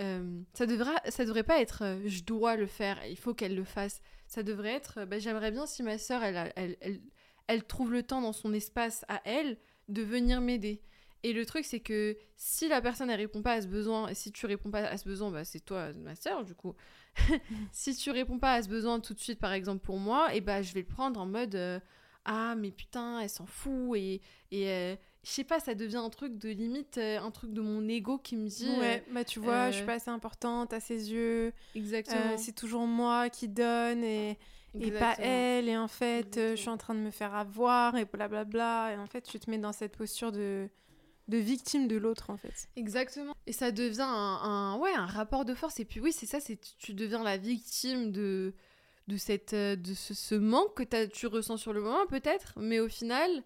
Euh, ça, devra, ça devrait pas être euh, je dois le faire, il faut qu'elle le fasse. Ça devrait être bah, j'aimerais bien si ma soeur, elle, elle, elle, trouve le temps dans son espace à elle de venir m'aider. Et le truc, c'est que si la personne, elle répond pas à ce besoin, et si tu réponds pas à ce besoin, bah, c'est toi, ma soeur, du coup. si tu réponds pas à ce besoin tout de suite, par exemple, pour moi, et bah, je vais le prendre en mode euh, Ah, mais putain, elle s'en fout, et, euh, je sais pas, ça devient un truc de limite, euh, un truc de mon ego qui me dit. Ouais, bah tu vois, je suis pas assez importante à ses yeux. Exactement. c'est toujours moi qui donne, et. Et pas elle, et en fait, je suis en train de me faire avoir, et blablabla. Et en fait, tu te mets dans cette posture de, de victime de l'autre en fait. Exactement. Et ça devient un, ouais, un rapport de force. Et puis oui, c'est ça, c'est tu deviens la victime de, de, cette, euh, de ce, manque que tu ressens sur le moment peut-être. Mais au final,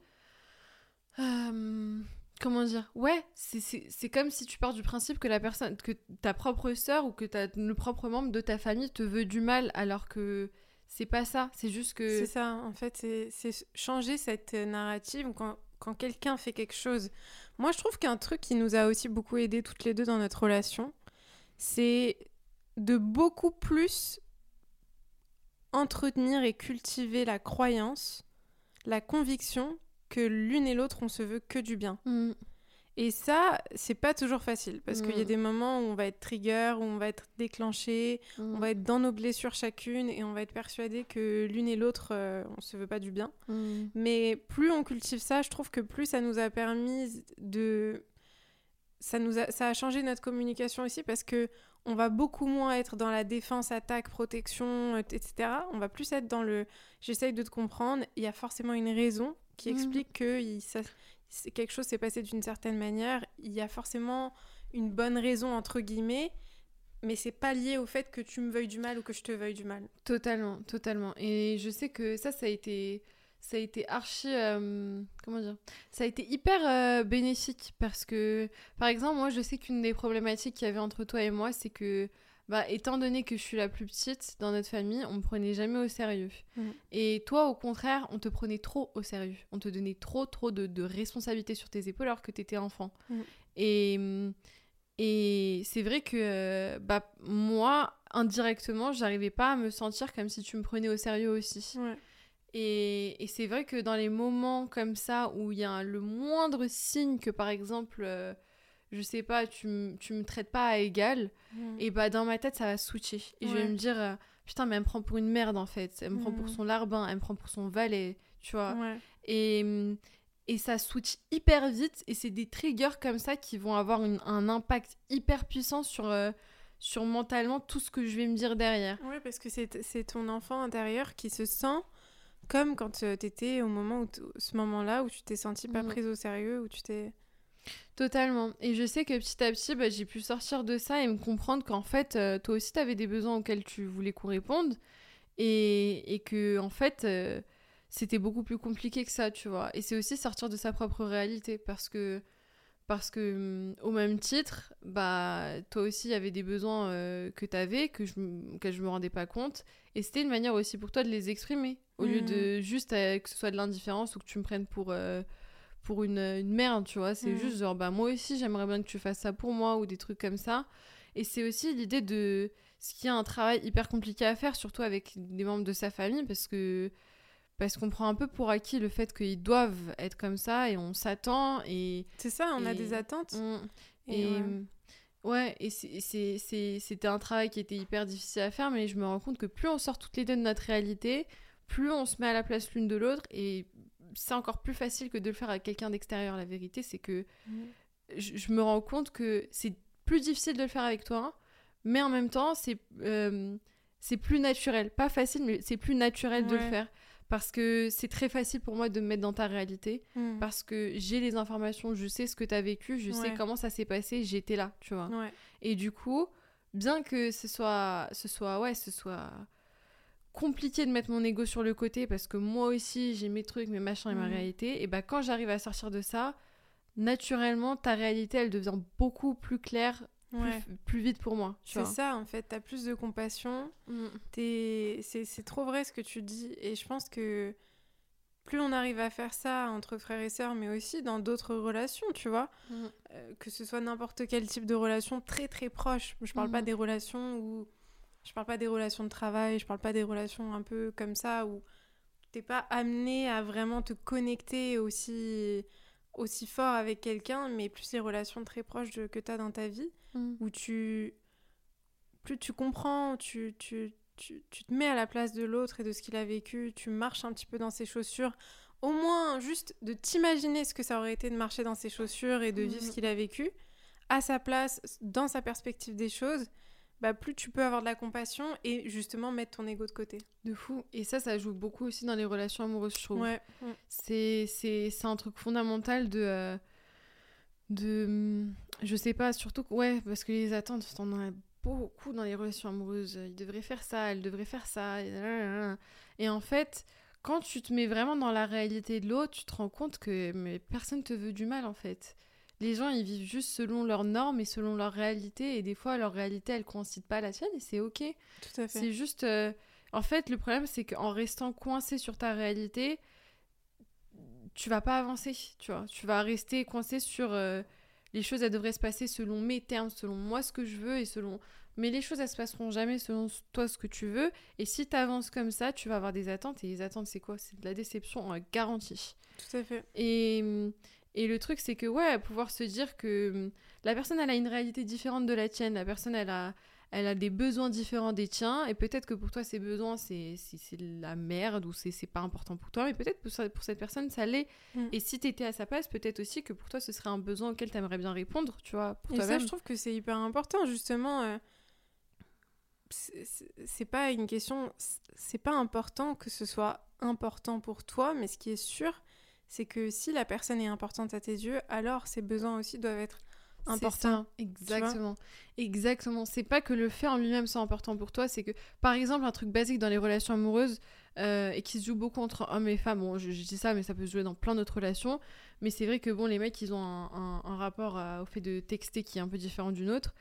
euh, comment dire? Ouais, c'est comme si tu pars du principe que la personne, que ta propre sœur ou que ta, le propre membre de ta famille te veut du mal alors que c'est pas ça. C'est juste que... C'est ça, en fait, c'est changer cette narrative quand, quand quelqu'un fait quelque chose moi, je trouve qu'un truc qui nous a aussi beaucoup aidé toutes les deux dans notre relation, c'est de beaucoup plus entretenir et cultiver la croyance, la conviction que l'une et l'autre on se veut que du bien. Mm. Et ça, c'est pas toujours facile parce qu'il y a mm. des moments où on va être trigger, où on va être déclenché, mm. on va être dans nos blessures chacune et on va être persuadé que l'une et l'autre, euh, on se veut pas du bien. Mais plus on cultive ça, je trouve que plus ça nous a permis de. Ça, nous a, ça a changé notre communication aussi parce que on va beaucoup moins être dans la défense, attaque, protection, etc. On va plus être dans le j'essaye de te comprendre, il y a forcément une raison qui explique que il, ça, quelque chose s'est passé d'une certaine manière, il y a forcément une bonne raison entre guillemets, mais c'est pas lié au fait que tu me veuilles du mal ou que je te veuille du mal. Totalement, totalement. Et je sais que ça, ça a été, ça a été archi, euh, comment dire, ça a été hyper euh, bénéfique parce que, par exemple, moi, je sais qu'une des problématiques qu'il y avait entre toi et moi, c'est que bah, étant donné que je suis la plus petite dans notre famille, on me prenait jamais au sérieux. Mm. Et toi, au contraire, on te prenait trop au sérieux. On te donnait trop, trop de, de responsabilités sur tes épaules alors que tu étais enfant. Mm. Et, et c'est vrai que bah, moi, indirectement, j'arrivais pas à me sentir comme si tu me prenais au sérieux aussi. Et, et c'est vrai que dans les moments comme ça où il y a le moindre signe que, par exemple, euh, je sais pas, tu, tu me traites pas à égal, mm. et bah dans ma tête ça va switcher. Et je vais me dire, euh, putain, mais elle me prend pour une merde en fait. Elle me prend pour mm. son larbin, elle me prend pour son valet, tu vois. Et, et ça switch hyper vite, et c'est des triggers comme ça qui vont avoir un impact hyper puissant sur. Euh, sur mentalement tout ce que je vais me dire derrière. Oui, parce que c'est ton enfant intérieur qui se sent comme quand euh, tu étais au moment où ce moment-là où tu t'es senti pas mm. prise au sérieux, où tu t'es Totalement. Et je sais que petit à petit, bah, j'ai pu sortir de ça et me comprendre qu'en fait, euh, toi aussi, tu avais des besoins auxquels tu voulais qu'on réponde. Et, et que, en fait, euh, c'était beaucoup plus compliqué que ça, tu vois. Et c'est aussi sortir de sa propre réalité. Parce que, parce que mm, au même titre, bah, toi aussi, il y avait des besoins euh, que tu avais, que je, que je me rendais pas compte. Et c'était une manière aussi pour toi de les exprimer. Au lieu de mmh. juste que ce soit de l'indifférence ou que tu me prennes pour pour une, une merde, tu vois. C'est mm. juste genre, bah moi aussi, j'aimerais bien que tu fasses ça pour moi ou des trucs comme ça. Et c'est aussi l'idée de ce qui est un travail hyper compliqué à faire, surtout avec des membres de sa famille, parce que parce qu'on prend un peu pour acquis le fait qu'ils doivent être comme ça et on s'attend et c'est ça on a des attentes et, ouais, et c'était un travail qui était hyper difficile à faire mais je me rends compte que plus on sort toutes les deux de notre réalité plus on se met à la place l'une de l'autre et c'est encore plus facile que de le faire avec quelqu'un d'extérieur. La vérité, c'est que mm. je, me rends compte que c'est plus difficile de le faire avec toi, mais en même temps, c'est euh, c'est plus naturel. Pas facile, mais c'est plus naturel de le faire. Parce que c'est très facile pour moi de me mettre dans ta réalité. Mm. Parce que j'ai les informations, je sais ce que tu as vécu, je sais comment ça s'est passé, j'étais là, tu vois. Et du coup, bien que ce soit, ce soit, ouais, ce soit compliqué de mettre mon ego sur le côté parce que moi aussi j'ai mes trucs, mes machins et ma mm. réalité. Et bah quand j'arrive à sortir de ça, naturellement ta réalité elle devient beaucoup plus claire plus, vite pour moi. C'est ça, en fait. T'as plus de compassion. Mm. C'est trop vrai ce que tu dis. Et je pense que plus on arrive à faire ça entre frères et sœurs, mais aussi dans d'autres relations, tu vois, mm. euh, que ce soit n'importe quel type de relation très très proche. Je parle pas des relations où. Je parle pas des relations de travail, je parle pas des relations un peu comme ça où t'es pas amené à vraiment te connecter aussi aussi fort avec quelqu'un, mais plus les relations très proches que tu as dans ta vie, mm. où tu. Plus tu comprends, tu, tu, tu, tu, te mets à la place de l'autre et de ce qu'il a vécu, tu marches un petit peu dans ses chaussures. Au moins, juste de t'imaginer ce que ça aurait été de marcher dans ses chaussures et de vivre ce mm. qu'il a vécu, à sa place, dans sa perspective des choses, bah, plus tu peux avoir de la compassion et justement mettre ton ego de côté. De fou. Et ça, ça joue beaucoup aussi dans les relations amoureuses, je trouve. Ouais. C'est, c'est, c'est un truc fondamental de. Euh, de je sais pas, surtout. Ouais, parce que les attentes, t'en as beaucoup dans les relations amoureuses. Il devrait faire ça, elle devrait faire ça. Et en fait, quand tu te mets vraiment dans la réalité de l'autre, tu te rends compte que mais personne te veut du mal, en fait les gens ils vivent juste selon leurs normes et selon leur réalité et des fois leur réalité elle coïncide pas à la tienne et c'est ok. Tout à fait. C'est juste euh, en fait le problème c'est qu'en restant coincé sur ta réalité tu vas pas avancer, tu vois. Tu vas rester coincé sur euh, les choses elles devraient se passer selon mes termes, selon moi ce que je veux et selon mais les choses elles se passeront jamais selon toi ce que tu veux et si tu avances comme ça, tu vas avoir des attentes et les attentes c'est quoi? C'est de la déception en garantie. Tout à fait. Et et le truc, c'est que, ouais, pouvoir se dire que hum, la personne, elle a une réalité différente de la tienne, la personne, elle a, elle a des besoins différents des tiens, et peut-être que pour toi, ces besoins, c'est la merde, ou c'est pas important pour toi, mais peut-être pour, pour, cette personne, ça l'est. Mm. Et si t'étais à sa place, peut-être aussi que pour toi, ce serait un besoin auquel t'aimerais bien répondre, tu vois, pour Et ça, je trouve que c'est hyper important, justement. Euh, c'est pas une question... C'est pas important que ce soit important pour toi, mais ce qui est sûr, c'est que si la personne est importante à tes yeux, alors ses besoins aussi doivent être importants. exactement. Exactement. C'est pas que le fait en lui-même soit important pour toi, c'est que, par exemple, un truc basique dans les relations amoureuses euh, et qui se joue beaucoup entre hommes et femmes, bon, je, dis ça, mais ça peut se jouer dans plein d'autres relations, mais c'est vrai que, bon, les mecs, ils ont un, rapport au fait de texter qui est un peu différent d'une autre.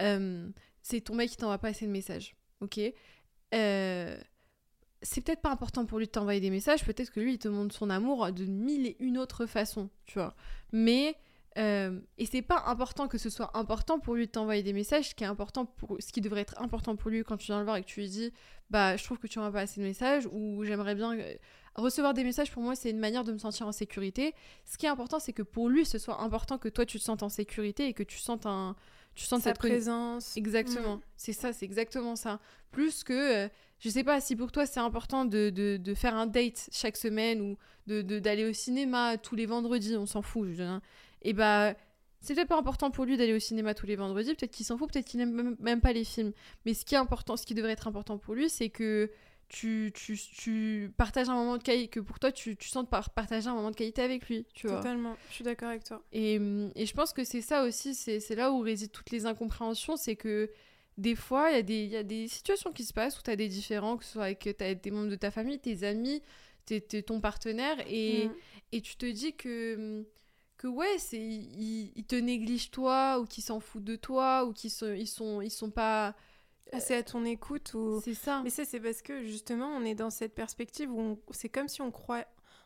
Euh, c'est ton mec qui t'envoie pas assez de messages, ok? Euh, c'est peut-être pas important pour lui de t'envoyer des messages, peut-être que lui il te montre son amour de mille et une autres façons, tu vois. Mais euh, et c'est pas important que ce soit important pour lui de t'envoyer des messages, ce qui est important pour ce qui devrait être important pour lui quand tu viens le voir et que tu lui dis bah je trouve que tu m'envoies pas assez de messages ou j'aimerais bien euh, recevoir des messages pour moi c'est une manière de me sentir en sécurité. Ce qui est important c'est que pour lui ce soit important que toi tu te sentes en sécurité et que tu sentes un tu sens cette présence. Exactement. Mm. C'est ça, c'est exactement ça. Plus que, euh, je sais pas, si pour toi c'est important de, de, de, faire un date chaque semaine ou d'aller de, d'aller au cinéma tous les vendredis, on s'en fout. Je, hein. Et bah, c'est peut-être pas important pour lui d'aller au cinéma tous les vendredis, peut-être qu'il s'en fout, peut-être qu'il n'aime même pas les films. Mais ce qui est important, ce qui devrait être important pour lui, c'est que tu, tu, tu, partages un moment de qualité, que pour toi, tu, tu sens partager un moment de qualité avec lui, tu vois. Totalement, je suis d'accord avec toi. Et, et, je pense que c'est ça aussi, c'est là où résident toutes les incompréhensions, c'est que des fois, il y, y, a des situations qui se passent où tu as des différends, que ce soit avec as des membres de ta famille, tes amis, t'es, ton partenaire, et, mm. et tu te dis que que ouais, c'est ils, te négligent toi ou qu'ils s'en foutent de toi ou qu'ils sont ils sont ils sont pas assez à ton écoute ou c'est ça mais ça c'est parce que justement on est dans cette perspective où c'est comme si on croit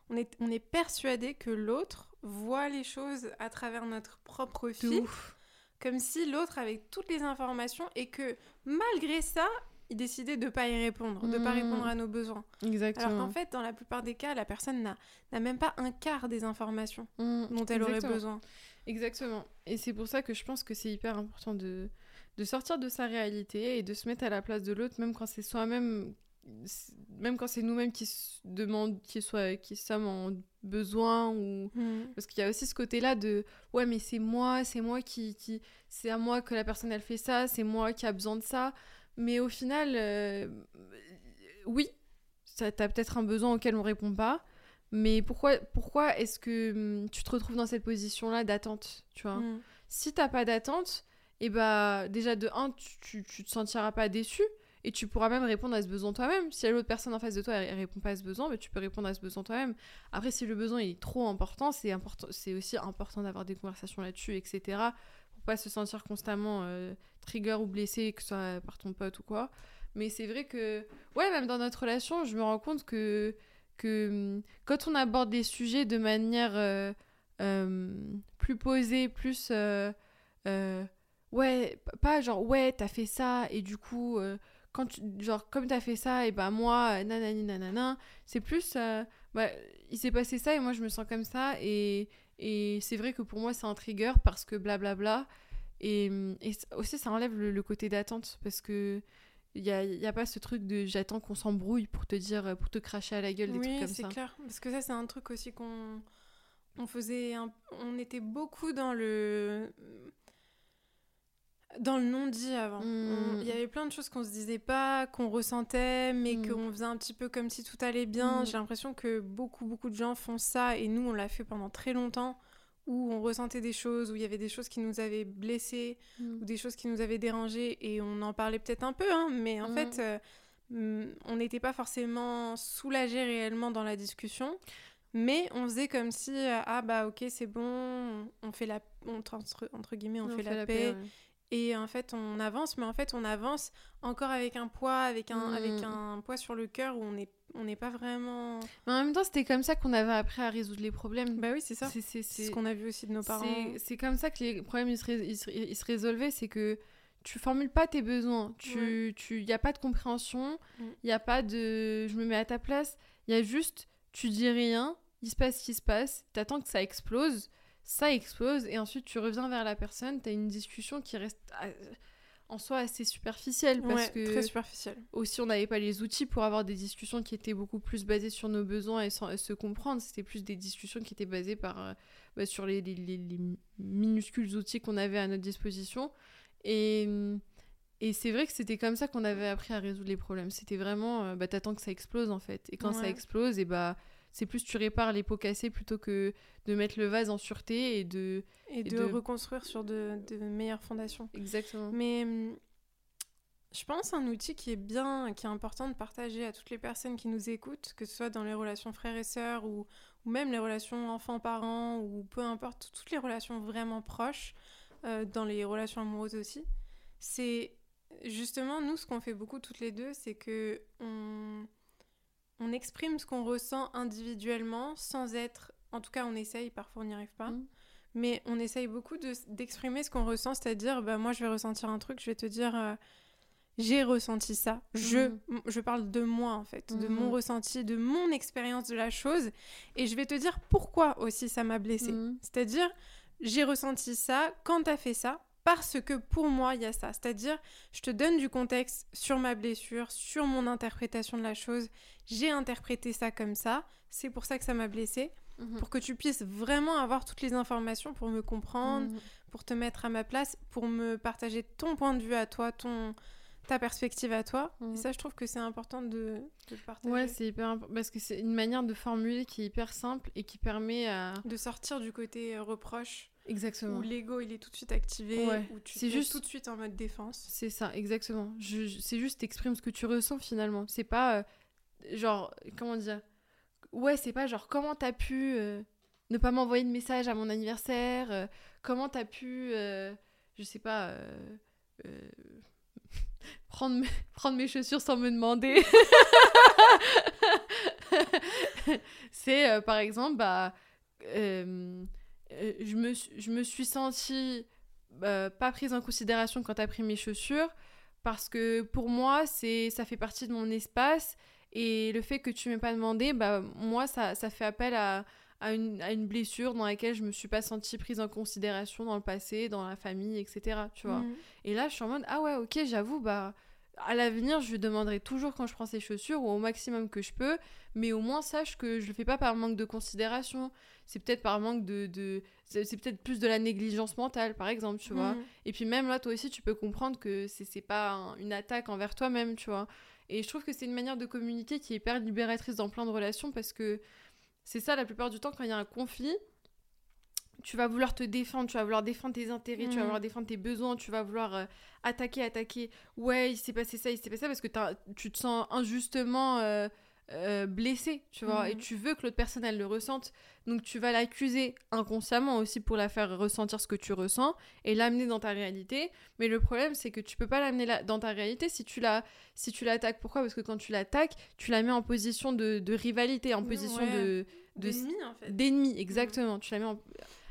on est on est persuadé que l'autre voit les choses à travers notre propre filtre comme si l'autre avait toutes les informations et que malgré ça il décidait de pas y répondre, de pas répondre à nos besoins. Exactement. Alors qu'en fait, dans la plupart des cas, la personne n'a même pas un quart des informations mmh. dont elle aurait besoin. Exactement. Et c'est pour ça que je pense que c'est hyper important de, de sortir de sa réalité et de se mettre à la place de l'autre, même quand c'est soi-même, même quand c'est nous-mêmes qui demandent, qui, soit, qui sommes en besoin ou mm. parce qu'il y a aussi ce côté-là de ouais mais c'est moi, c'est moi qui, qui c'est à moi que la personne elle fait ça, c'est moi qui a besoin de ça, mais au final, euh, oui, ça t'as peut-être un besoin auquel on répond pas. Mais pourquoi, pourquoi est-ce que hum, tu te retrouves dans cette position-là d'attente, tu vois? Mm. Si t'as pas d'attente, et bah déjà de un, tu, tu, te sentiras pas déçu et tu pourras même répondre à ce besoin toi-même. Si l'autre personne en face de toi elle, répond pas à ce besoin, bah, tu peux répondre à ce besoin toi-même. Après, si le besoin est trop important, c'est aussi important d'avoir des conversations là-dessus, etc. pour pas se sentir constamment euh, trigger ou blessé, que ce soit par ton pote ou quoi. Mais c'est vrai que, ouais, même dans notre relation, je me rends compte que, que hum, quand on aborde des sujets de manière euh, euh, plus posée, plus. euh, ouais, pas genre, ouais, t'as fait ça, et du coup, euh, quand tu, genre, comme t'as fait ça, et bah moi, euh, nanani nanana, c'est plus. euh, bah, il s'est passé ça, et moi, je me sens comme ça, et, et c'est vrai que pour moi, c'est un trigger parce que blablabla. Et, hum, et aussi, ça enlève le, le côté d'attente parce que. Il n'y a, y a pas ce truc de j'attends qu'on s'embrouille pour te dire, pour te cracher à la gueule, des trucs Oui, comme c'est ça. clair. Parce que ça, c'est un truc aussi qu'on on faisait. un- On était beaucoup dans le dans le non-dit avant. Mm. On- Il y avait plein de choses qu'on se disait pas, qu'on ressentait, mais Mm. qu'on faisait un petit peu comme si tout allait bien. Mm. J'ai l'impression que beaucoup, beaucoup de gens font ça, et nous, on l'a fait pendant très longtemps, où on ressentait des choses, où il y avait des choses qui nous avaient blessés, ou des choses qui nous avaient dérangés et on en parlait peut-être un peu, hein, mais en fait, euh, on n'était pas forcément soulagé réellement dans la discussion, mais on faisait comme si euh, ah bah ok c'est bon, on fait la on, entre, entre guillemets on, fait, la, paix, ouais. Et en fait on avance, mais en fait on avance encore avec un poids, avec un avec un poids sur le cœur où on n'est on n'est pas vraiment. Mais en même temps, c'était comme ça qu'on avait appris à résoudre les problèmes. Bah oui c'est ça. C'est- ce qu'on a vu aussi de nos parents. C'est comme ça que les problèmes ils se, rés- ils se- ils se résolvaient, c'est que tu formules pas tes besoins, tu tu y a pas de compréhension, il Mm. y a pas de je me mets à ta place, il y a juste tu dis rien, il se passe ce qui se passe, t'attends que ça explose, ça explose et ensuite tu reviens vers la personne, t'as une discussion qui reste en soi assez superficielle parce Ouais, que très superficiel. aussi on n'avait pas les outils pour avoir des discussions qui étaient beaucoup plus basées sur nos besoins et, sans- et se comprendre. C'était plus des discussions qui étaient basées par, euh, bah, sur les, les- les- les minuscules outils qu'on avait à notre disposition. Et, et c'est vrai que c'était comme ça qu'on avait appris à résoudre les problèmes. C'était vraiment, euh, bah, t'attends que ça explose en fait. Et quand ça explose, et bah, c'est plus tu répares les pots cassés plutôt que de mettre le vase en sûreté et de... Et, et de, de- reconstruire sur de, de meilleures fondations. Exactement. Mais hum, je pense un outil qui est bien, qui est important de partager à toutes les personnes qui nous écoutent, que ce soit dans les relations frères et sœurs ou, ou même les relations enfants-parents ou peu importe, toutes les relations vraiment proches, euh, dans les relations amoureuses aussi, c'est justement nous ce qu'on fait beaucoup toutes les deux, c'est que on, on exprime ce qu'on ressent individuellement sans être, en tout cas on essaye, parfois on n'y arrive pas. Mm. Mais on essaye beaucoup de- d'exprimer ce qu'on ressent, c'est-à-dire, bah, moi je vais ressentir un truc, je vais te dire, euh, j'ai ressenti ça. Je, Mhm. m- je parle de moi en fait, de mon ressenti, de mon expérience de la chose, et je vais te dire pourquoi aussi ça m'a blessé. C'est-à-dire, j'ai ressenti ça quand t'as fait ça, parce que pour moi il y a ça. C'est-à-dire, je te donne du contexte sur ma blessure, sur mon interprétation de la chose. J'ai interprété ça comme ça, c'est pour ça que ça m'a blessé Mhm. pour que tu puisses vraiment avoir toutes les informations pour me comprendre, Mhm. pour te mettre à ma place, pour me partager ton point de vue à toi, ton ta perspective à toi. Mhm. Et ça, je trouve que c'est important de, de partager. Ouais, c'est hyper important parce que c'est une manière de formuler qui est hyper simple et qui permet à. de sortir du côté euh, reproche Exactement. où l'ego il est tout de suite activé, Ouais. où tu mets juste- tout de suite en mode défense. C'est ça, exactement. Je, je- c'est juste t'exprimes ce que tu ressens finalement. C'est pas euh, genre comment dire. Ouais, c'est pas genre comment t'as pu euh, ne pas m'envoyer de message à mon anniversaire. euh, comment t'as pu, je sais pas. Prendre mes, prendre mes chaussures sans me demander. c'est par exemple, bah, euh, je, me, suis- je me suis sentie euh, pas prise en considération quand t'as pris mes chaussures parce que pour moi, c'est ça fait partie de mon espace et le fait que tu m'aies pas demandé, bah, moi, ça, ça fait appel à, à, une, à une blessure dans laquelle je me suis pas sentie prise en considération dans le passé, dans la famille, etc. Tu vois. Mhm. Et là, je suis en mode, ah ouais, ok, j'avoue, bah, à l'avenir, je lui demanderai toujours quand je prends ses chaussures ou au maximum que je peux, mais au moins sache que je le fais pas par manque de considération. C'est peut-être par manque de. de... C'est peut-être plus de la négligence mentale, par exemple, tu vois. Mhm. Et puis même là, toi aussi, tu peux comprendre que c'est c'est pas un- une attaque envers toi-même, tu vois. Et je trouve que c'est une manière de communiquer qui est hyper libératrice dans plein de relations parce que c'est ça, la plupart du temps, quand il y a un conflit, tu vas vouloir te défendre, tu vas vouloir défendre tes intérêts, tu vas Mhm. vouloir défendre tes besoins, tu vas vouloir euh, attaquer, attaquer. Ouais, il s'est passé ça, il s'est passé ça parce que tu te sens injustement euh, euh, blessé, tu vois, et Mhm. tu veux que l'autre personne, elle le ressente. Donc tu vas l'accuser inconsciemment aussi pour la faire ressentir ce que tu ressens et l'amener dans ta réalité. Mais le problème, c'est que tu peux pas l'amener dans ta réalité si tu la, si tu l'attaques. Pourquoi? Parce que quand tu l'attaques, tu la mets en position de, de rivalité, en position de de- D'ennemi, en fait. d'ennemi, exactement. Tu la mets en,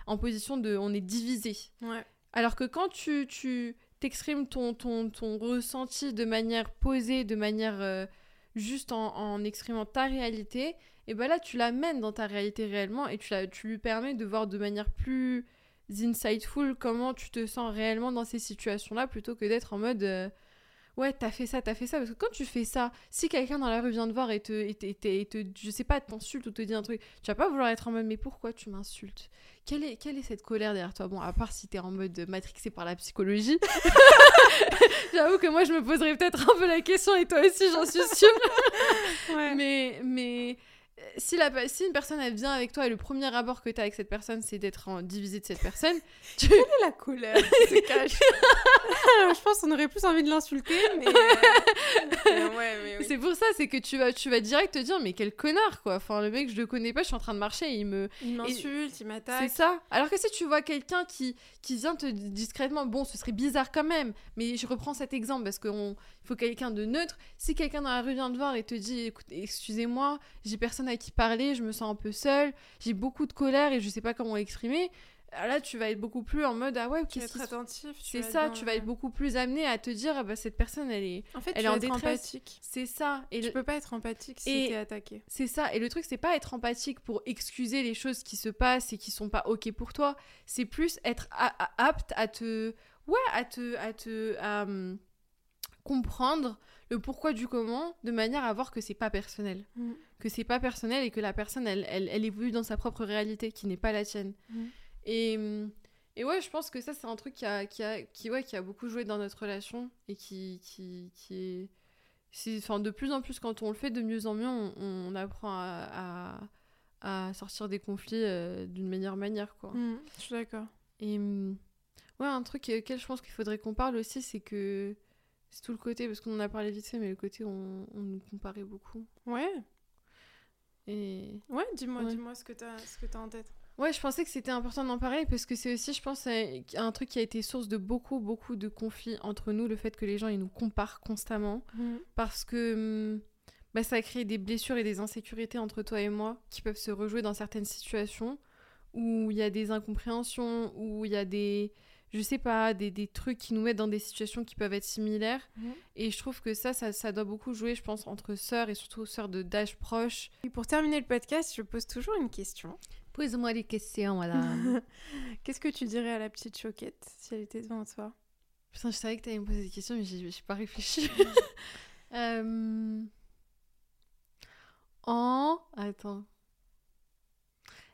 en position de on est divisé. Ouais. Alors que quand tu, tu t'exprimes ton, ton, ton ressenti de manière posée, de manière euh, juste en, en exprimant ta réalité, et ben là tu l'amènes dans ta réalité réellement et tu, la, tu lui permets de voir de manière plus insightful comment tu te sens réellement dans ces situations-là plutôt que d'être en mode euh, ouais t'as fait ça, t'as fait ça. Parce que quand tu fais ça, si quelqu'un dans la rue vient te voir et te, et te, et te- et te- je sais pas, t'insulte ou te dit un truc, tu vas pas vouloir être en mode mais pourquoi tu m'insultes? Quelle est, quelle est cette colère derrière toi? Bon, à part si t'es en mode matrixé par la psychologie. J'avoue que moi, je me poserais peut-être un peu la question, et toi aussi, j'en suis sûre. Ouais. Mais, mais si, la, si une personne, elle vient avec toi, et le premier rapport que t'as avec cette personne, c'est d'être en divisé de cette personne, tu... la colère qui se cache. je pense qu'on aurait plus envie de l'insulter, mais. euh, ouais, mais oui. c'est pour ça, c'est que tu vas, tu vas direct te dire, mais quel connard, quoi. Enfin, le mec, je le connais pas, je suis en train de marcher, et il me... Il m'insulte, il C'est m'attaque. ça. Alors que si tu vois quelqu'un qui, qui vient te dire discrètement, bon, ce serait bizarre quand même, mais je reprends cet exemple parce qu'il faut quelqu'un de neutre. Si quelqu'un dans la rue vient te voir et te dit, écoute, excusez-moi, j'ai personne à qui parler, je me sens un peu seule, j'ai beaucoup de colère et je sais pas comment exprimer, là tu vas être beaucoup plus en mode, ah ouais, Tu qu'est-ce qui attentif. tu C'est ça, dans- tu vas être beaucoup plus amené à te dire, ah bah cette personne, elle est. En fait, elle tu est vas en être détresse. empathique. C'est ça. Et Tu le- peux pas être empathique si Et- t'es attaqué. C'est ça. Et le truc, c'est pas être empathique pour excuser les choses qui se passent et qui sont pas ok pour toi. C'est plus être apte à te, ouais, à te, à te, à, hum, comprendre le pourquoi du comment de manière à voir que c'est pas personnel, Mm. que c'est pas personnel et que la personne, elle, elle, elle évolue dans sa propre réalité qui n'est pas la tienne. Mm. Et et ouais, je pense que ça, c'est un truc qui a, qui a, qui, ouais, qui a beaucoup joué dans notre relation et qui, qui, qui est. Enfin, de plus en plus, quand on le fait de mieux en mieux, on, on apprend à, à, à sortir des conflits euh, d'une meilleure manière, quoi. Mm, Je suis d'accord. Et ouais, un truc auquel je pense qu'il faudrait qu'on parle aussi, c'est que c'est tout le côté, parce qu'on en a parlé vite fait, mais le côté où on, on nous comparait beaucoup. Ouais, Et ouais, dis-moi, Ouais. dis-moi ce que que t'as en tête. Ouais, je pensais que c'était important d'en parler parce que c'est aussi, je pense, un truc qui a été source de beaucoup, beaucoup de conflits entre nous, le fait que les gens ils nous comparent constamment parce que hum, bah, ça a créé des blessures et des insécurités entre toi et moi qui peuvent se rejouer dans certaines situations où il y a des incompréhensions, où il y a des, je sais pas, des, des trucs qui nous mettent dans des situations qui peuvent être similaires. Mhm. Et je trouve que ça, ça, ça doit beaucoup jouer, je pense, entre sœurs et surtout sœurs de d'âge proche. Et pour terminer le podcast, je pose toujours une question. Pose-moi des questions, madame. Qu'est-ce que tu dirais à la petite choquette si elle était devant toi? Putain, je savais que t'allais me poser des questions, mais j'ai pas réfléchi. Euh, En. Attends.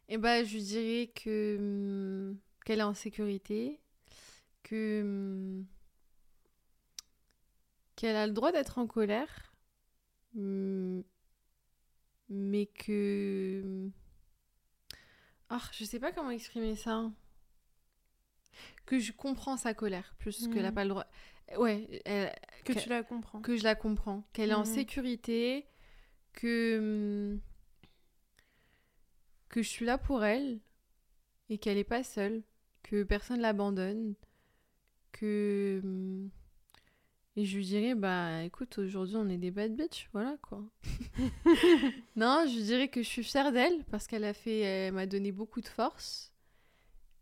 Eh ben, je lui dirais que. hum, qu'elle est en sécurité. Que. hum, qu'elle a le droit d'être en colère. hum, Mais que. hum, Ah, je sais pas comment exprimer ça. Que je comprends sa colère plus qu'elle a Mhm. pas le droit. Ouais, elle- Que tu la comprends. que je la comprends, qu'elle est en sécurité, que que je suis là pour elle et qu'elle est pas seule, que personne l'abandonne, que et je lui dirais bah écoute aujourd'hui on est des bad bitch, voilà quoi. non, je lui dirais que je suis fière d'elle parce qu'elle a fait, elle m'a donné beaucoup de force.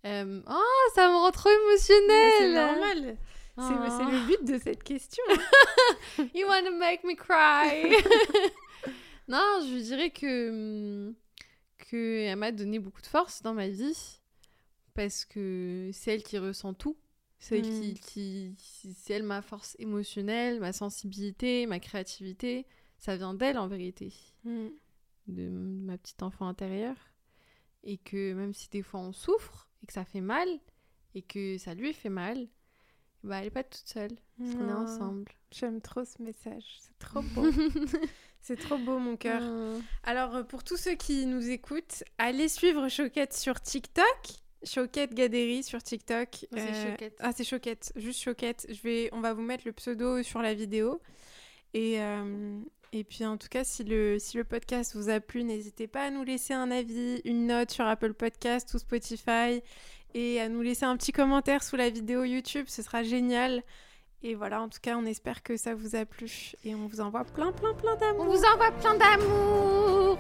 Euh, Oh, ça me rend trop émotionnelle. C'est normal. C'est Oh. c'est le but de cette question. You want to make me cry Non, je dirais que hum, que elle m'a donné beaucoup de force dans ma vie parce que c'est elle qui ressent tout. C'est elle qui, Mm. qui c'est elle ma force émotionnelle, ma sensibilité, ma créativité. Ça vient d'elle en vérité, Mm. de ma petite enfant intérieure. Et que même si des fois on souffre et que ça fait mal et que ça lui fait mal, bah elle est pas toute seule. Parce qu'on est ensemble. J'aime trop ce message. C'est trop beau. C'est trop beau, mon cœur. Mm. Alors, euh, pour tous ceux qui nous écoutent, allez suivre Choquette sur TikTok. Choquette Gaderi sur TikTok. Oh, c'est Choquette. Ah, c'est Choquette. Juste Choquette. Je vais... On va vous mettre le pseudo sur la vidéo. Et, euh, Et puis en tout cas, si le, si le podcast vous a plu, n'hésitez pas à nous laisser un avis, une note sur Apple Podcast ou Spotify et à nous laisser un petit commentaire sous la vidéo YouTube, ce sera génial. Et voilà, en tout cas, on espère que ça vous a plu et on vous envoie plein, plein, plein d'amour. On vous envoie plein d'amour